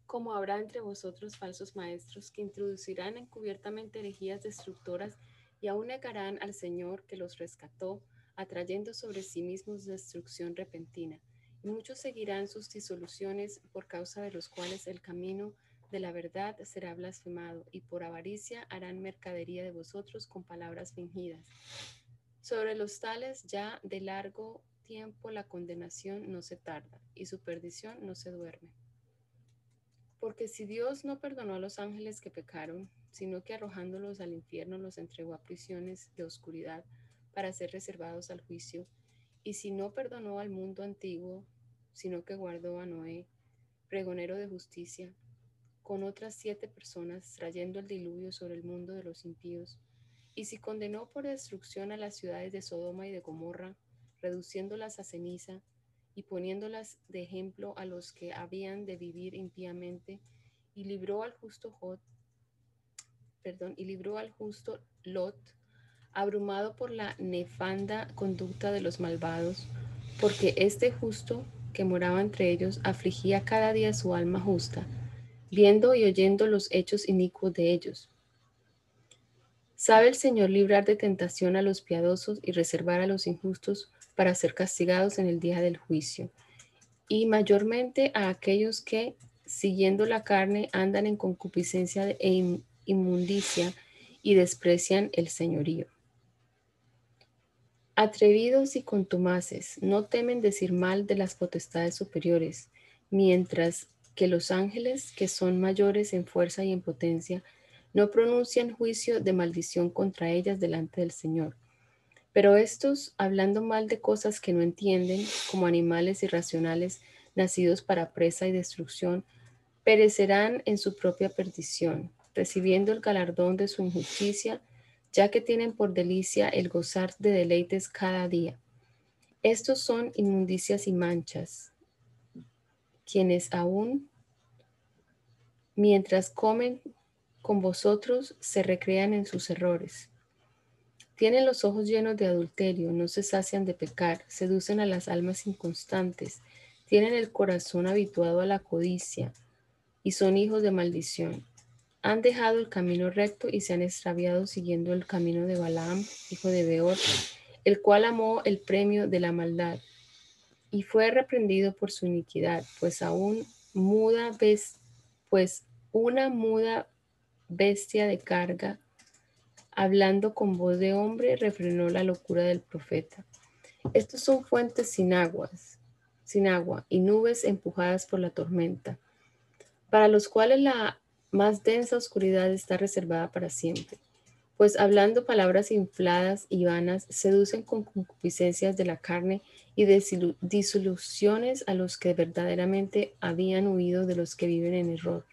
como habrá entre vosotros falsos maestros, que introducirán encubiertamente herejías destructoras y aún negarán al Señor que los rescató, atrayendo sobre sí mismos destrucción repentina muchos seguirán sus disoluciones por causa de los cuales el camino de la verdad será blasfemado y por avaricia harán mercadería de vosotros con palabras fingidas. Sobre los tales ya de largo tiempo la condenación no se tarda y su perdición no se duerme. Porque si Dios no perdonó a los ángeles que pecaron, sino que arrojándolos al infierno los entregó a prisiones de oscuridad para ser reservados al juicio, Y si no perdonó al mundo antiguo, sino que guardó a Noé, pregonero de justicia, con otras siete personas, trayendo el diluvio sobre el mundo de los impíos, y si condenó por destrucción a las ciudades de Sodoma y de Gomorra, reduciéndolas a ceniza y poniéndolas de ejemplo a los que habían de vivir impíamente, y libró al justo Jod, perdón, y libró al justo Lot, abrumado por la nefanda conducta de los malvados, porque este justo que moraba entre ellos afligía cada día su alma justa, viendo y oyendo los hechos inicuos de ellos. Sabe el Señor librar de tentación a los piadosos y reservar a los injustos para ser castigados en el día del juicio, y mayormente a aquellos que, siguiendo la carne, andan en concupiscencia e inmundicia y desprecian el señorío. Atrevidos y contumaces, no temen decir mal de las potestades superiores, mientras que los ángeles, que son mayores en fuerza y en potencia, no pronuncian juicio de maldición contra ellas delante del Señor. Pero estos, hablando mal de cosas que no entienden, como animales irracionales nacidos para presa y destrucción, perecerán en su propia perdición, recibiendo el galardón de su injusticia, ya que tienen por delicia el gozar de deleites cada día. Estos son inmundicias y manchas, quienes aún, mientras comen con vosotros, se recrean en sus errores. Tienen los ojos llenos de adulterio, no se sacian de pecar, seducen a las almas inconstantes, tienen el corazón habituado a la codicia, y son hijos de maldición. Han dejado el camino recto y se han extraviado siguiendo el camino de Balaam, hijo de Beor, el cual amó el premio de la maldad y fue reprendido por su iniquidad, pues aún muda ves, pues una muda bestia de carga, hablando con voz de hombre, refrenó la locura del profeta. Estos son fuentes sin aguas, sin agua y nubes empujadas por la tormenta para los cuales la más densa oscuridad está reservada para siempre, pues hablando palabras infladas y vanas, seducen con concupiscencias de la carne y disoluciones a los que verdaderamente habían huido de los que viven en error.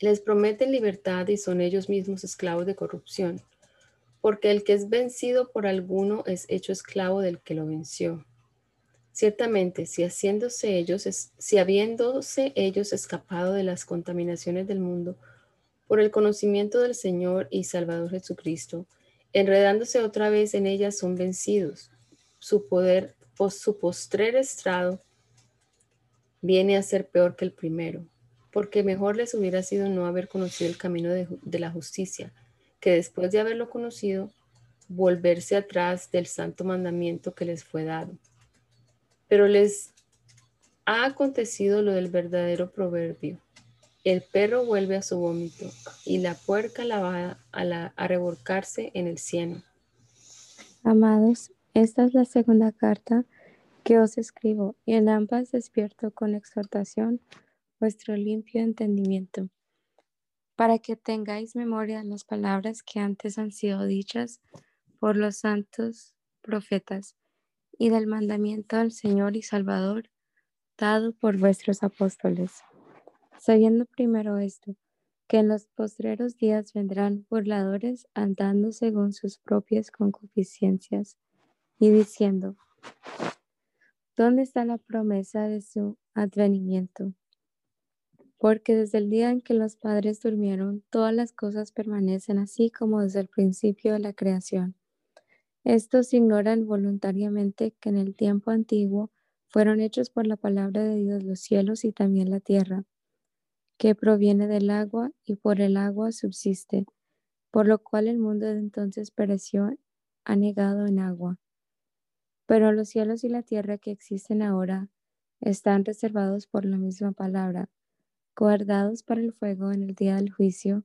Les prometen libertad y son ellos mismos esclavos de corrupción, porque el que es vencido por alguno es hecho esclavo del que lo venció. Ciertamente, si haciéndose ellos, si habiéndose ellos escapado de las contaminaciones del mundo por el conocimiento del Señor y Salvador Jesucristo, enredándose otra vez en ellas son vencidos. Su poder, su postrer estrado viene a ser peor que el primero, porque mejor les hubiera sido no haber conocido el camino de, de la justicia, que después de haberlo conocido, volverse atrás del santo mandamiento que les fue dado pero les ha acontecido lo del verdadero proverbio. El perro vuelve a su vómito y la puerca la va a, revolcarse en el cielo. Amados, esta es la segunda carta que os escribo y en ambas despierto con exhortación vuestro limpio entendimiento, para que tengáis memoria las palabras que antes han sido dichas por los santos profetas y del mandamiento del Señor y Salvador dado por vuestros apóstoles. Sabiendo primero esto, que en los postreros días vendrán burladores andando según sus propias concupiscencias y diciendo, ¿dónde está la promesa de su advenimiento? Porque desde el día en que los padres durmieron, todas las cosas permanecen así como desde el principio de la creación. Estos ignoran voluntariamente que en el tiempo antiguo fueron hechos por la palabra de Dios los cielos y también la tierra, que proviene del agua y por el agua subsiste, por lo cual el mundo de entonces pereció anegado en agua. Pero los cielos y la tierra que existen ahora están reservados por la misma palabra, guardados para el fuego en el día del juicio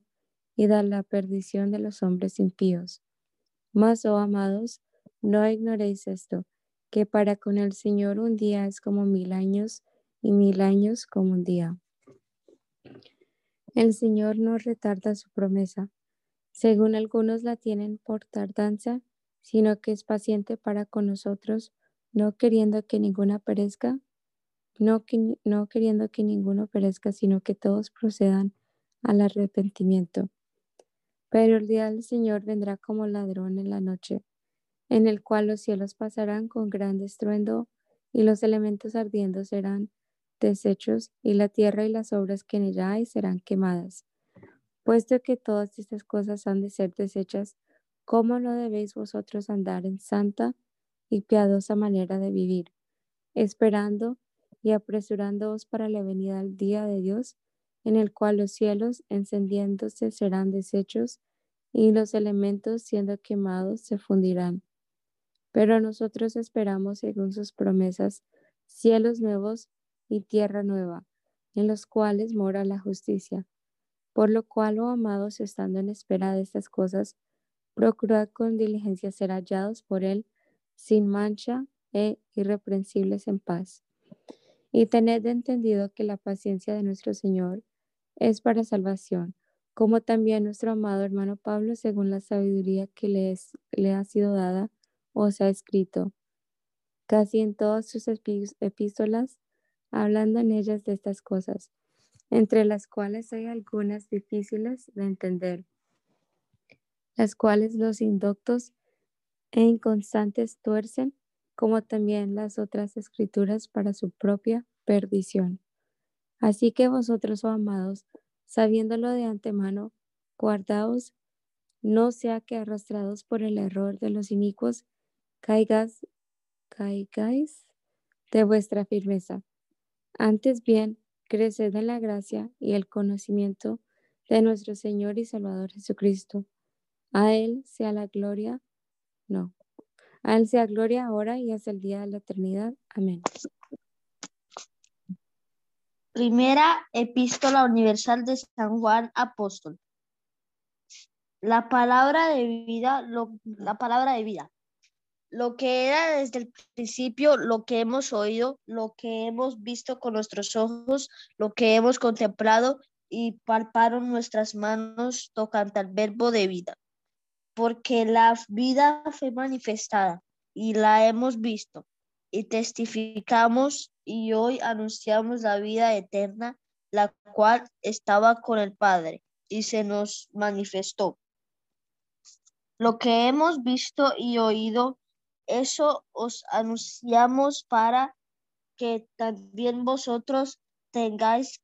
y de la perdición de los hombres impíos. Mas, oh amados, no ignoréis esto, que para con el Señor un día es como mil años y mil años como un día. El Señor no retarda su promesa, según algunos la tienen por tardanza, sino que es paciente para con nosotros, no queriendo que ninguna perezca, no, que, no queriendo que ninguno perezca, sino que todos procedan al arrepentimiento. Pero el día del Señor vendrá como ladrón en la noche, en el cual los cielos pasarán con gran estruendo y los elementos ardiendo serán deshechos y la tierra y las obras que en ella hay serán quemadas. Puesto que todas estas cosas han de ser deshechas, ¿cómo no debéis vosotros andar en santa y piadosa manera de vivir, esperando y apresurándoos para la venida del día de Dios, en el cual los cielos encendiéndose serán deshechos y los elementos siendo quemados se fundirán? Pero nosotros esperamos, según sus promesas, cielos nuevos y tierra nueva, en los cuales mora la justicia. Por lo cual, oh amados, estando en espera de estas cosas, procurad con diligencia ser hallados por Él sin mancha e irreprensibles en paz. Y tened entendido que la paciencia de nuestro Señor es para salvación, como también nuestro amado hermano Pablo, según la sabiduría que le, ha sido dada, os ha escrito, casi en todas sus epístolas, hablando en ellas de estas cosas, entre las cuales hay algunas difíciles de entender, las cuales los indoctos e inconstantes tuercen, como también las otras escrituras para su propia perdición. Así que vosotros, oh amados, sabiéndolo de antemano, guardaos, no sea que arrastrados por el error de los inicuos, caigas, caigáis de vuestra firmeza. Antes bien, creced en la gracia y el conocimiento de nuestro Señor y Salvador Jesucristo. A Él sea la gloria, no, a Él sea gloria ahora y hasta el día de la eternidad. Amén. Primera Epístola Universal de San Juan Apóstol. La palabra de vida, la palabra de vida lo que era desde el principio, lo que hemos oído, lo que hemos visto con nuestros ojos, lo que hemos contemplado y palparon nuestras manos tocante al verbo de vida. Porque la vida fue manifestada y la hemos visto y testificamos y hoy anunciamos la vida eterna, la cual estaba con el Padre y se nos manifestó. Lo que hemos visto y oído eso os anunciamos para que también vosotros tengáis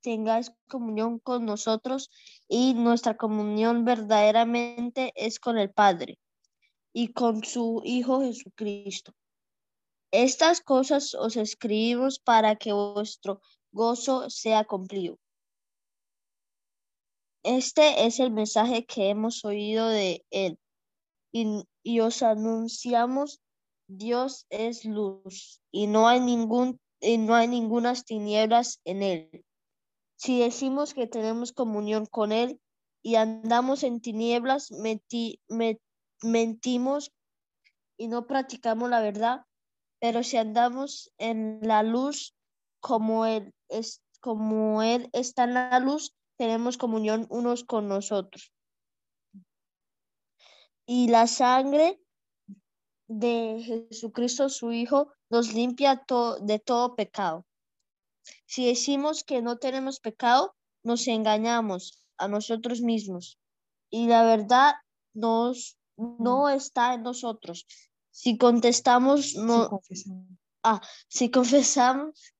tengáis comunión con nosotros y nuestra comunión verdaderamente es con el Padre y con su Hijo Jesucristo. Estas cosas os escribimos para que vuestro gozo sea cumplido. Este es el mensaje que hemos oído de Él y, os anunciamos, Dios es luz y no hay ningún y no hay ningunas tinieblas en él. Si decimos que tenemos comunión con él y andamos en tinieblas, mentimos y no practicamos la verdad, pero si andamos en la luz como él es como él está en la luz, tenemos comunión unos con nosotros y la sangre de Jesucristo su Hijo nos limpia de todo pecado. Si decimos que no tenemos pecado, nos engañamos a nosotros mismos y la verdad nos, no está en nosotros. Si contestamos, no, ah, si confesamos,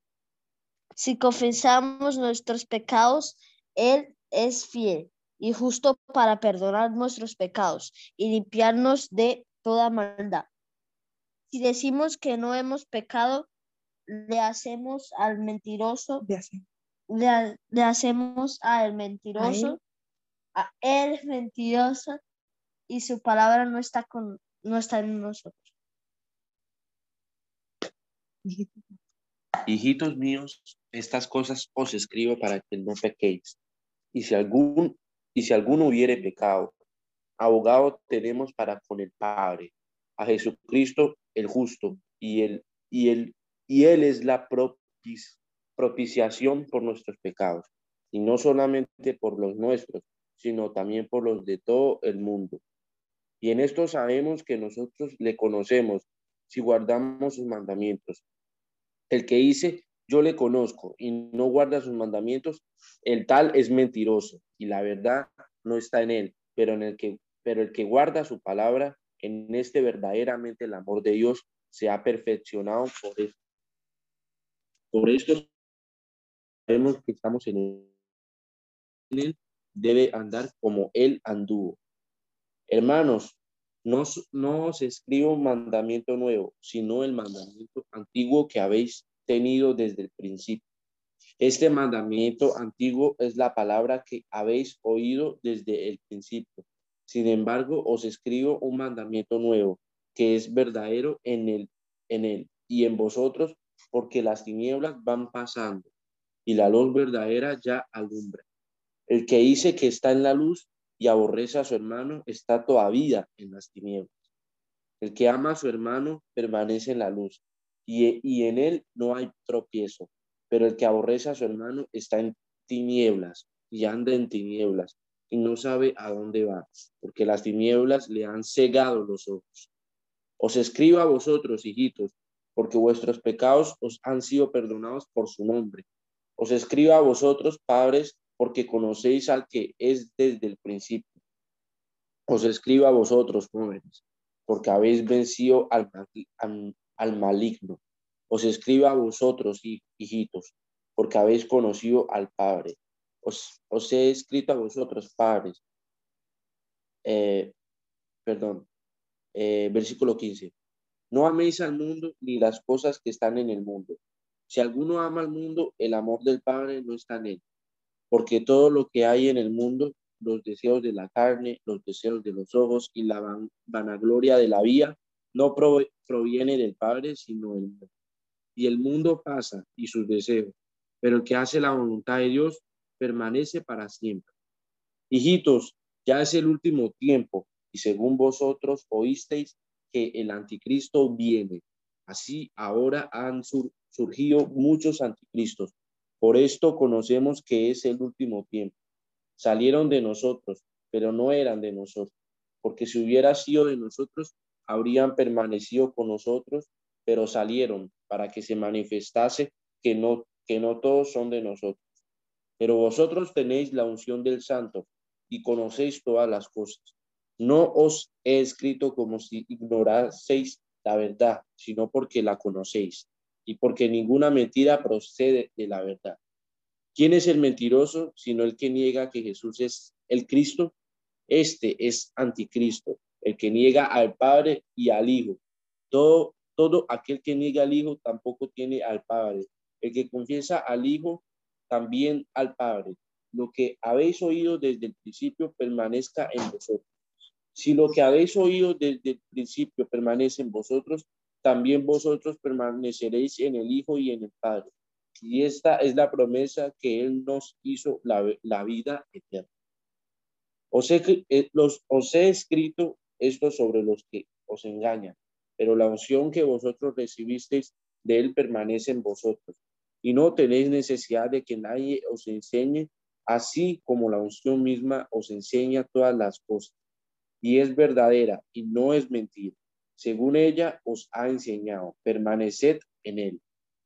si confesamos nuestros pecados, Él es fiel y justo para perdonar nuestros pecados y limpiarnos de toda maldad. Si decimos que no hemos pecado, le hacemos al mentiroso, le, hacemos al mentiroso, a él? mentiroso, y su palabra no está, con, no está en nosotros. Hijitos míos, estas cosas os escribo para que no pequéis. Y si algún y si alguno hubiere pecado, abogado tenemos para con el Padre, a Jesucristo el justo, y él, y él, y él es la propiciación por nuestros pecados, y no solamente por los nuestros, sino también por los de todo el mundo. Y en esto sabemos que nosotros le conocemos si guardamos sus mandamientos. El que dice, yo le conozco y no guarda sus mandamientos, el tal es mentiroso y la verdad no está en él, pero en el que pero el que guarda su palabra, en este verdaderamente el amor de Dios se ha perfeccionado por esto. Por esto sabemos que estamos en él, debe andar como él anduvo. Hermanos, no, no os escribo un mandamiento nuevo, sino el mandamiento antiguo que habéis tenido desde el principio. Este mandamiento antiguo es la palabra que habéis oído desde el principio. Sin embargo, os escribo un mandamiento nuevo, que es verdadero en él, en él y en vosotros, porque las tinieblas van pasando y la luz verdadera ya alumbra. El que dice que está en la luz y aborrece a su hermano está todavía en las tinieblas. El que ama a su hermano permanece en la luz y, y en él no hay tropiezo, pero el que aborrece a su hermano está en tinieblas y anda en tinieblas y no sabe a dónde va, porque las tinieblas le han cegado los ojos. Os escribo a vosotros, hijitos, porque vuestros pecados os han sido perdonados por su nombre. Os escribo a vosotros, padres, porque conocéis al que es desde el principio. Os escribo a vosotros, jóvenes, porque habéis vencido al, al maligno. Os escribo a vosotros, hijitos, porque habéis conocido al Padre. Os, he escrito a vosotros, padres. Eh, perdón, eh, versículo 15. No améis al mundo ni las cosas que están en el mundo. Si alguno ama al mundo, el amor del Padre no está en él. Porque todo lo que hay en el mundo, los deseos de la carne, los deseos de los ojos y la vanagloria de la vida, no proviene del Padre, sino del mundo. Y el mundo pasa y sus deseos, pero el que hace la voluntad de Dios permanece para siempre. Hijitos, ya es el último tiempo y según vosotros oísteis que el anticristo viene. Así ahora han surgido muchos anticristos. Por esto conocemos que es el último tiempo. Salieron de nosotros, pero no eran de nosotros, porque si hubiera sido de nosotros, habrían permanecido con nosotros, pero salieron para que se manifestase que no, que no todos son de nosotros. Pero vosotros tenéis la unción del santo y conocéis todas las cosas. No os he escrito como si ignoraseis la verdad, sino porque la conocéis y porque ninguna mentira procede de la verdad. ¿Quién es el mentiroso sino el que niega que Jesús es el Cristo? Este es anticristo, el que niega al Padre y al Hijo. Todo, todo aquel que niega al Hijo tampoco tiene al Padre. El que confiesa al Hijo también al Padre. Lo que habéis oído desde el principio permanezca en vosotros. Si lo que habéis oído desde el principio permanece en vosotros, también vosotros permaneceréis en el Hijo y en el Padre. Y esta es la promesa que Él nos hizo la, vida eterna. Os he, eh, os he escrito esto sobre los que os engañan, pero la unción que vosotros recibisteis de Él permanece en vosotros y no tenéis necesidad de que nadie os enseñe, así como la unción misma os enseña todas las cosas. Y es verdadera y no es mentira. Según ella os ha enseñado, permaneced en él.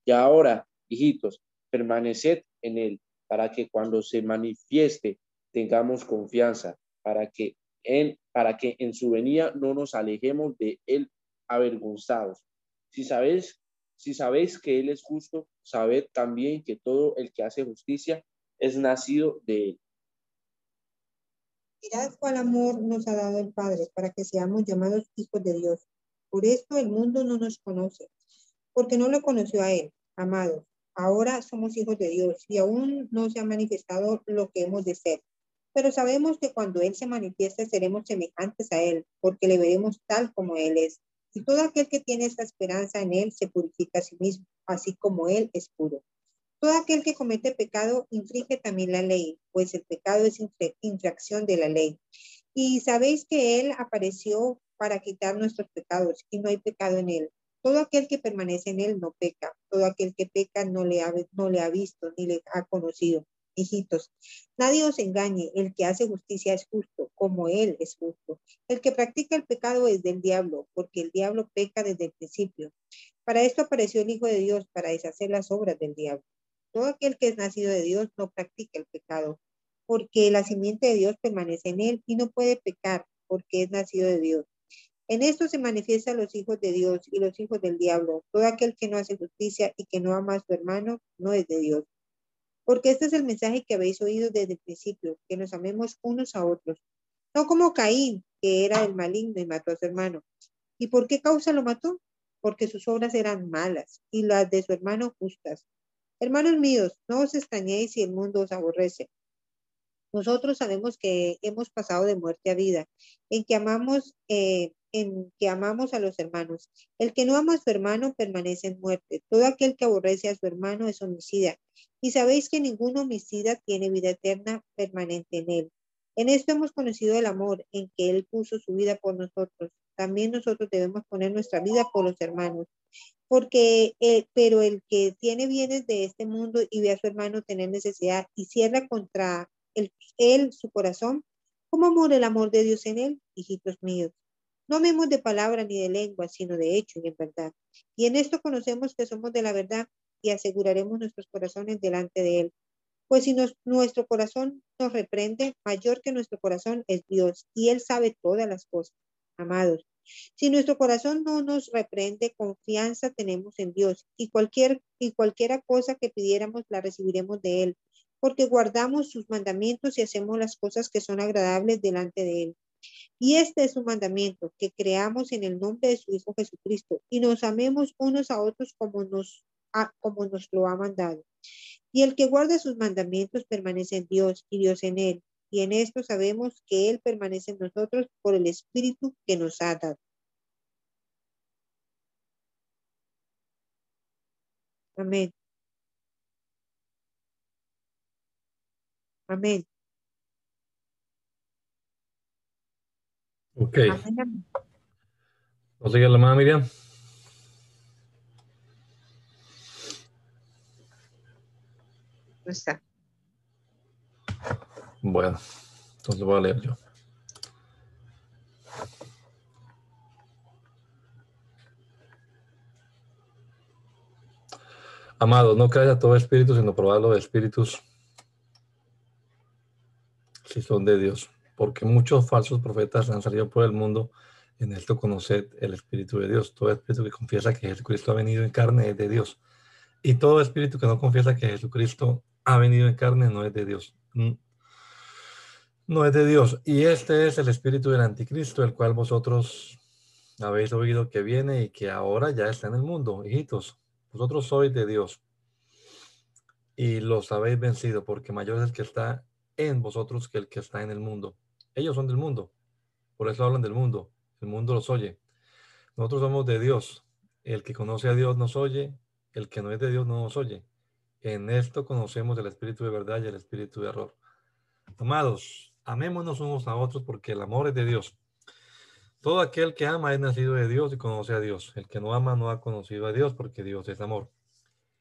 Y ahora, hijitos, permaneced en él, para que cuando se manifieste tengamos confianza, para que en, para que en su venida no nos alejemos de él avergonzados. Si sabéis si sabéis que Él es justo, sabed también que todo el que hace justicia es nacido de Él. Mirad cuál amor nos ha dado el Padre para que seamos llamados hijos de Dios. Por esto el mundo no nos conoce, porque no lo conoció a Él, amados. Ahora somos hijos de Dios y aún no se ha manifestado lo que hemos de ser. Pero sabemos que cuando Él se manifieste seremos semejantes a Él, porque le veremos tal como Él es. Y todo aquel que tiene esta esperanza en Él se purifica a sí mismo, así como Él es puro. Todo aquel que comete pecado infringe también la ley, pues el pecado es infracción de la ley. Y sabéis que Él apareció para quitar nuestros pecados y no hay pecado en Él. Todo aquel que permanece en Él no peca. Todo aquel que peca no le ha, no le ha visto ni le ha conocido. Hijitos, nadie os engañe, el que hace justicia es justo, como él es justo. El que practica el pecado es del diablo, porque el diablo peca desde el principio. Para esto apareció el Hijo de Dios, para deshacer las obras del diablo. Todo aquel que es nacido de Dios no practica el pecado, porque la simiente de Dios permanece en él y no puede pecar, porque es nacido de Dios. En esto se manifiestan los hijos de Dios y los hijos del diablo. Todo aquel que no hace justicia y que no ama a su hermano no es de Dios. Porque este es el mensaje que habéis oído desde el principio, que nos amemos unos a otros. No como Caín, que era el maligno y mató a su hermano. ¿Y por qué causa lo mató? Porque sus obras eran malas y las de su hermano justas. Hermanos míos, no os extrañéis si el mundo os aborrece. Nosotros sabemos que hemos pasado de muerte a vida, en que amamos, eh, en que amamos a los hermanos. El que no ama a su hermano permanece en muerte. Todo aquel que aborrece a su hermano es homicida. Y sabéis que ningún homicida tiene vida eterna permanente en él. En esto hemos conocido el amor, en que Él puso su vida por nosotros. También nosotros debemos poner nuestra vida por los hermanos. Porque, eh, pero el que tiene bienes de este mundo y ve a su hermano tener necesidad y cierra contra él su corazón, ¿cómo amor el amor de Dios en él, hijitos míos? No amemos de palabra ni de lengua, sino de hecho y en verdad. Y en esto conocemos que somos de la verdad y aseguraremos nuestros corazones delante de Él. Pues si nuestro corazón nos reprende, mayor que nuestro corazón es Dios, y Él sabe todas las cosas. Amados, si nuestro corazón no nos reprende, confianza tenemos en Dios, y cualquier y cualquiera cosa que pidiéramos la recibiremos de Él, porque guardamos sus mandamientos y hacemos las cosas que son agradables delante de Él. Y este es su mandamiento, que creamos en el nombre de su Hijo Jesucristo y nos amemos unos a otros como nos, como nos lo ha mandado. Y el que guarda sus mandamientos permanece en Dios y Dios en él. Y en esto sabemos que Él permanece en nosotros por el Espíritu que nos ha dado. Amén. Amén. Ok. Amén. ¿No sigue la mano, Miriam? No está. Bueno, entonces voy a leer yo. Amados, no creáis a todo espíritu, sino probad los espíritus si son de Dios. Porque muchos falsos profetas han salido por el mundo. En esto conoced el Espíritu de Dios. Todo espíritu que confiesa que Jesucristo ha venido en carne es de Dios. Y todo espíritu que no confiesa que Jesucristo ha venido en carne no es de Dios. Mm. No es de Dios. Y este es el espíritu del anticristo, el cual vosotros habéis oído que viene y que ahora ya está en el mundo. Hijitos, vosotros sois de Dios y los habéis vencido, porque mayor es el que está en vosotros que el que está en el mundo. Ellos son del mundo, por eso hablan del mundo. El mundo los oye. Nosotros somos de Dios. El que conoce a Dios nos oye, el que no es de Dios no nos oye. En esto conocemos el espíritu de verdad y el espíritu de error. Amados, amémonos unos a otros porque el amor es de Dios. Todo aquel que ama es nacido de Dios y conoce a Dios. El que no ama no ha conocido a Dios porque Dios es amor.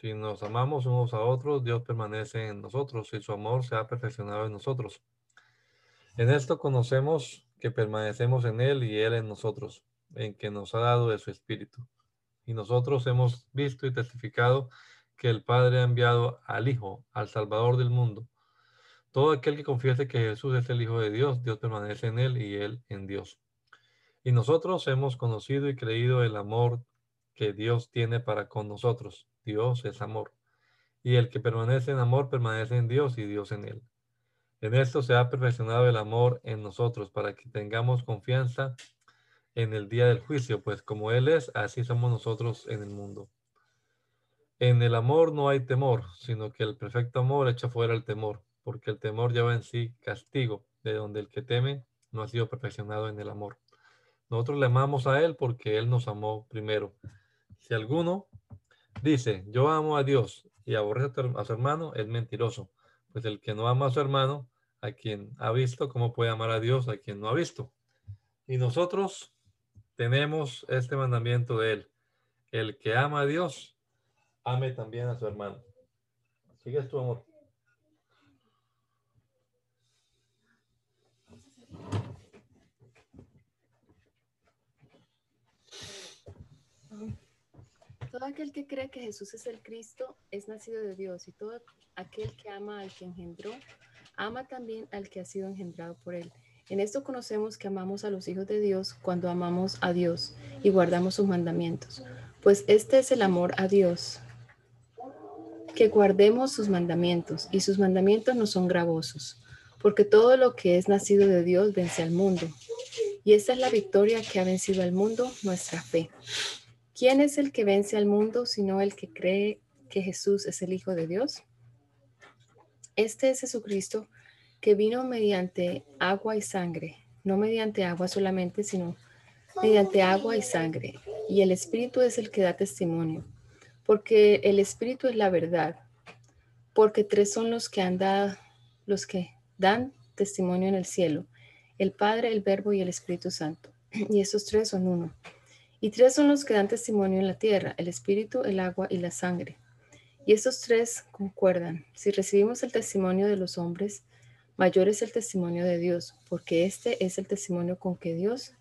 Si nos amamos unos a otros, Dios permanece en nosotros y su amor se ha perfeccionado en nosotros. En esto conocemos que permanecemos en Él y Él en nosotros, en que nos ha dado de su Espíritu. Y nosotros hemos visto y testificado que el Padre ha enviado al Hijo, al Salvador del mundo. Todo aquel que confiese que Jesús es el Hijo de Dios, Dios permanece en Él y Él en Dios. Y nosotros hemos conocido y creído el amor que Dios tiene para con nosotros. Dios es amor. Y el que permanece en amor permanece en Dios y Dios en él. En esto se ha perfeccionado el amor en nosotros para que tengamos confianza en el día del juicio, pues como Él es, así somos nosotros en el mundo. En el amor no hay temor, sino que el perfecto amor echa fuera el temor, porque el temor lleva en sí castigo, de donde el que teme no ha sido perfeccionado en el amor. Nosotros le amamos a Él porque Él nos amó primero. Si alguno dice, yo amo a Dios y aborrece a su hermano, es mentiroso. Pues el que no ama a su hermano, a quien ha visto, ¿cómo puede amar a Dios a quien no ha visto? Y nosotros tenemos este mandamiento de Él. El que ama a Dios, ame también a su hermano. ¿Sigues tu amor? Todo aquel que cree que Jesús es el Cristo es nacido de Dios y todo aquel que ama al que engendró, ama también al que ha sido engendrado por él. En esto conocemos que amamos a los hijos de Dios cuando amamos a Dios y guardamos sus mandamientos. Pues este es el amor a Dios, que guardemos sus mandamientos y sus mandamientos no son gravosos, porque todo lo que es nacido de Dios vence al mundo. Y esta es la victoria que ha vencido al mundo, nuestra fe. ¿Quién es el que vence al mundo sino el que cree que Jesús es el Hijo de Dios? Este es Jesucristo que vino mediante agua y sangre, no mediante agua solamente, sino mediante agua y sangre. Y el Espíritu es el que da testimonio, porque el Espíritu es la verdad, porque tres son los que los que dan testimonio en el cielo, el Padre, el Verbo y el Espíritu Santo. Y esos tres son uno. Y tres son los que dan testimonio en la tierra, el espíritu, el agua y la sangre. Y estos tres concuerdan. Si recibimos el testimonio de los hombres, mayor es el testimonio de Dios, porque este es el testimonio con que Dios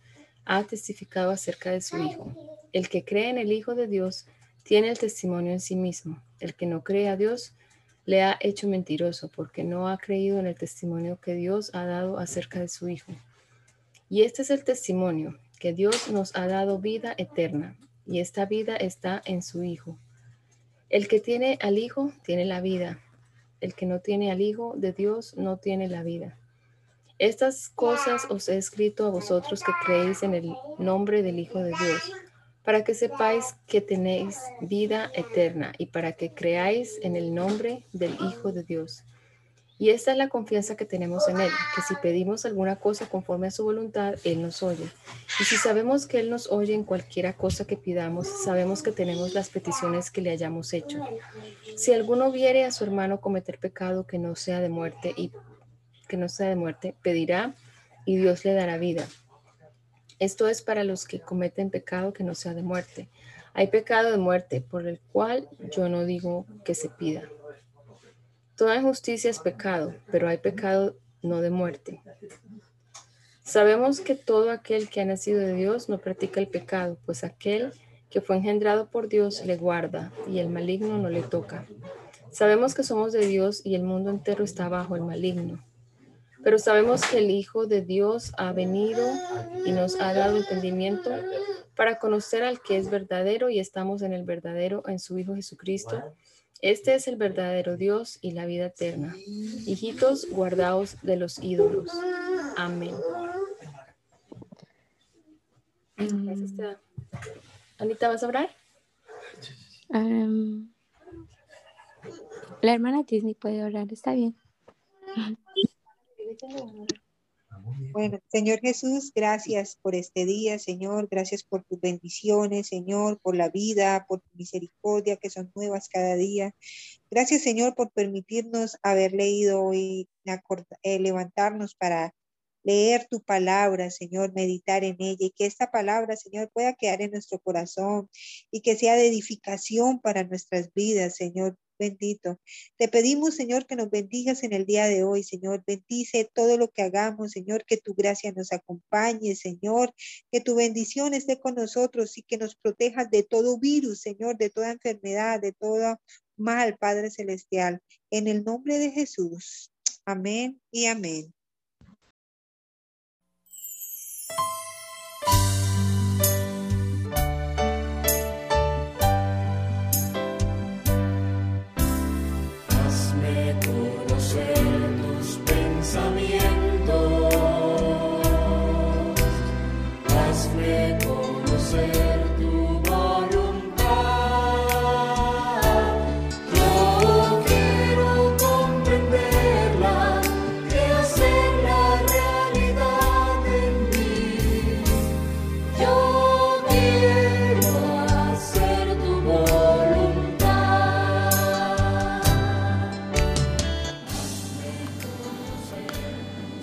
ha testificado acerca de su Hijo. El que cree en el Hijo de Dios tiene el testimonio en sí mismo. El que no cree a Dios le ha hecho mentiroso, porque no ha creído en el testimonio que Dios ha dado acerca de su Hijo. Y este es el testimonio que Dios nos ha dado vida eterna y esta vida está en su Hijo. El que tiene al Hijo tiene la vida. El que no tiene al Hijo de Dios no tiene la vida. Estas cosas os he escrito a vosotros que creéis en el nombre del Hijo de Dios, para que sepáis que tenéis vida eterna y para que creáis en el nombre del Hijo de Dios. Y esta es la confianza que tenemos en Él, que si pedimos alguna cosa conforme a su voluntad, Él nos oye. Y si sabemos que Él nos oye en cualquiera cosa que pidamos, sabemos que tenemos las peticiones que le hayamos hecho. Si alguno viere a su hermano cometer pecado que no sea de muerte y que no sea de muerte, pedirá y Dios le dará vida. Esto es para los que cometen pecado que no sea de muerte. Hay pecado de muerte por el cual yo no digo que se pida. Toda injusticia es pecado, pero hay pecado no de muerte. Sabemos que todo aquel que ha nacido de Dios no practica el pecado, pues aquel que fue engendrado por Dios le guarda y el maligno no le toca. Sabemos que somos de Dios y el mundo entero está bajo el maligno. Pero sabemos que el Hijo de Dios ha venido y nos ha dado entendimiento para conocer al que es verdadero y estamos en el verdadero, en su Hijo Jesucristo este es el verdadero Dios y la vida eterna. Hijitos, guardaos de los ídolos. Amén. Anita, ¿vas a hablar? la hermana Disney puede orar, está bien. Bueno, Señor Jesús, gracias por este día, Señor. Gracias por tus bendiciones, Señor, por la vida, por tu misericordia que son nuevas cada día. Gracias, Señor, por permitirnos haber leído y eh, levantarnos para leer tu palabra, Señor, meditar en ella y que esta palabra, Señor, pueda quedar en nuestro corazón y que sea de edificación para nuestras vidas, Señor bendito. Te pedimos, Señor, que nos bendigas en el día de hoy, Señor. Bendice todo lo que hagamos, Señor, que tu gracia nos acompañe, Señor, que tu bendición esté con nosotros y que nos protejas de todo virus, Señor, de toda enfermedad, de todo mal, Padre Celestial. En el nombre de Jesús. Amén y amén.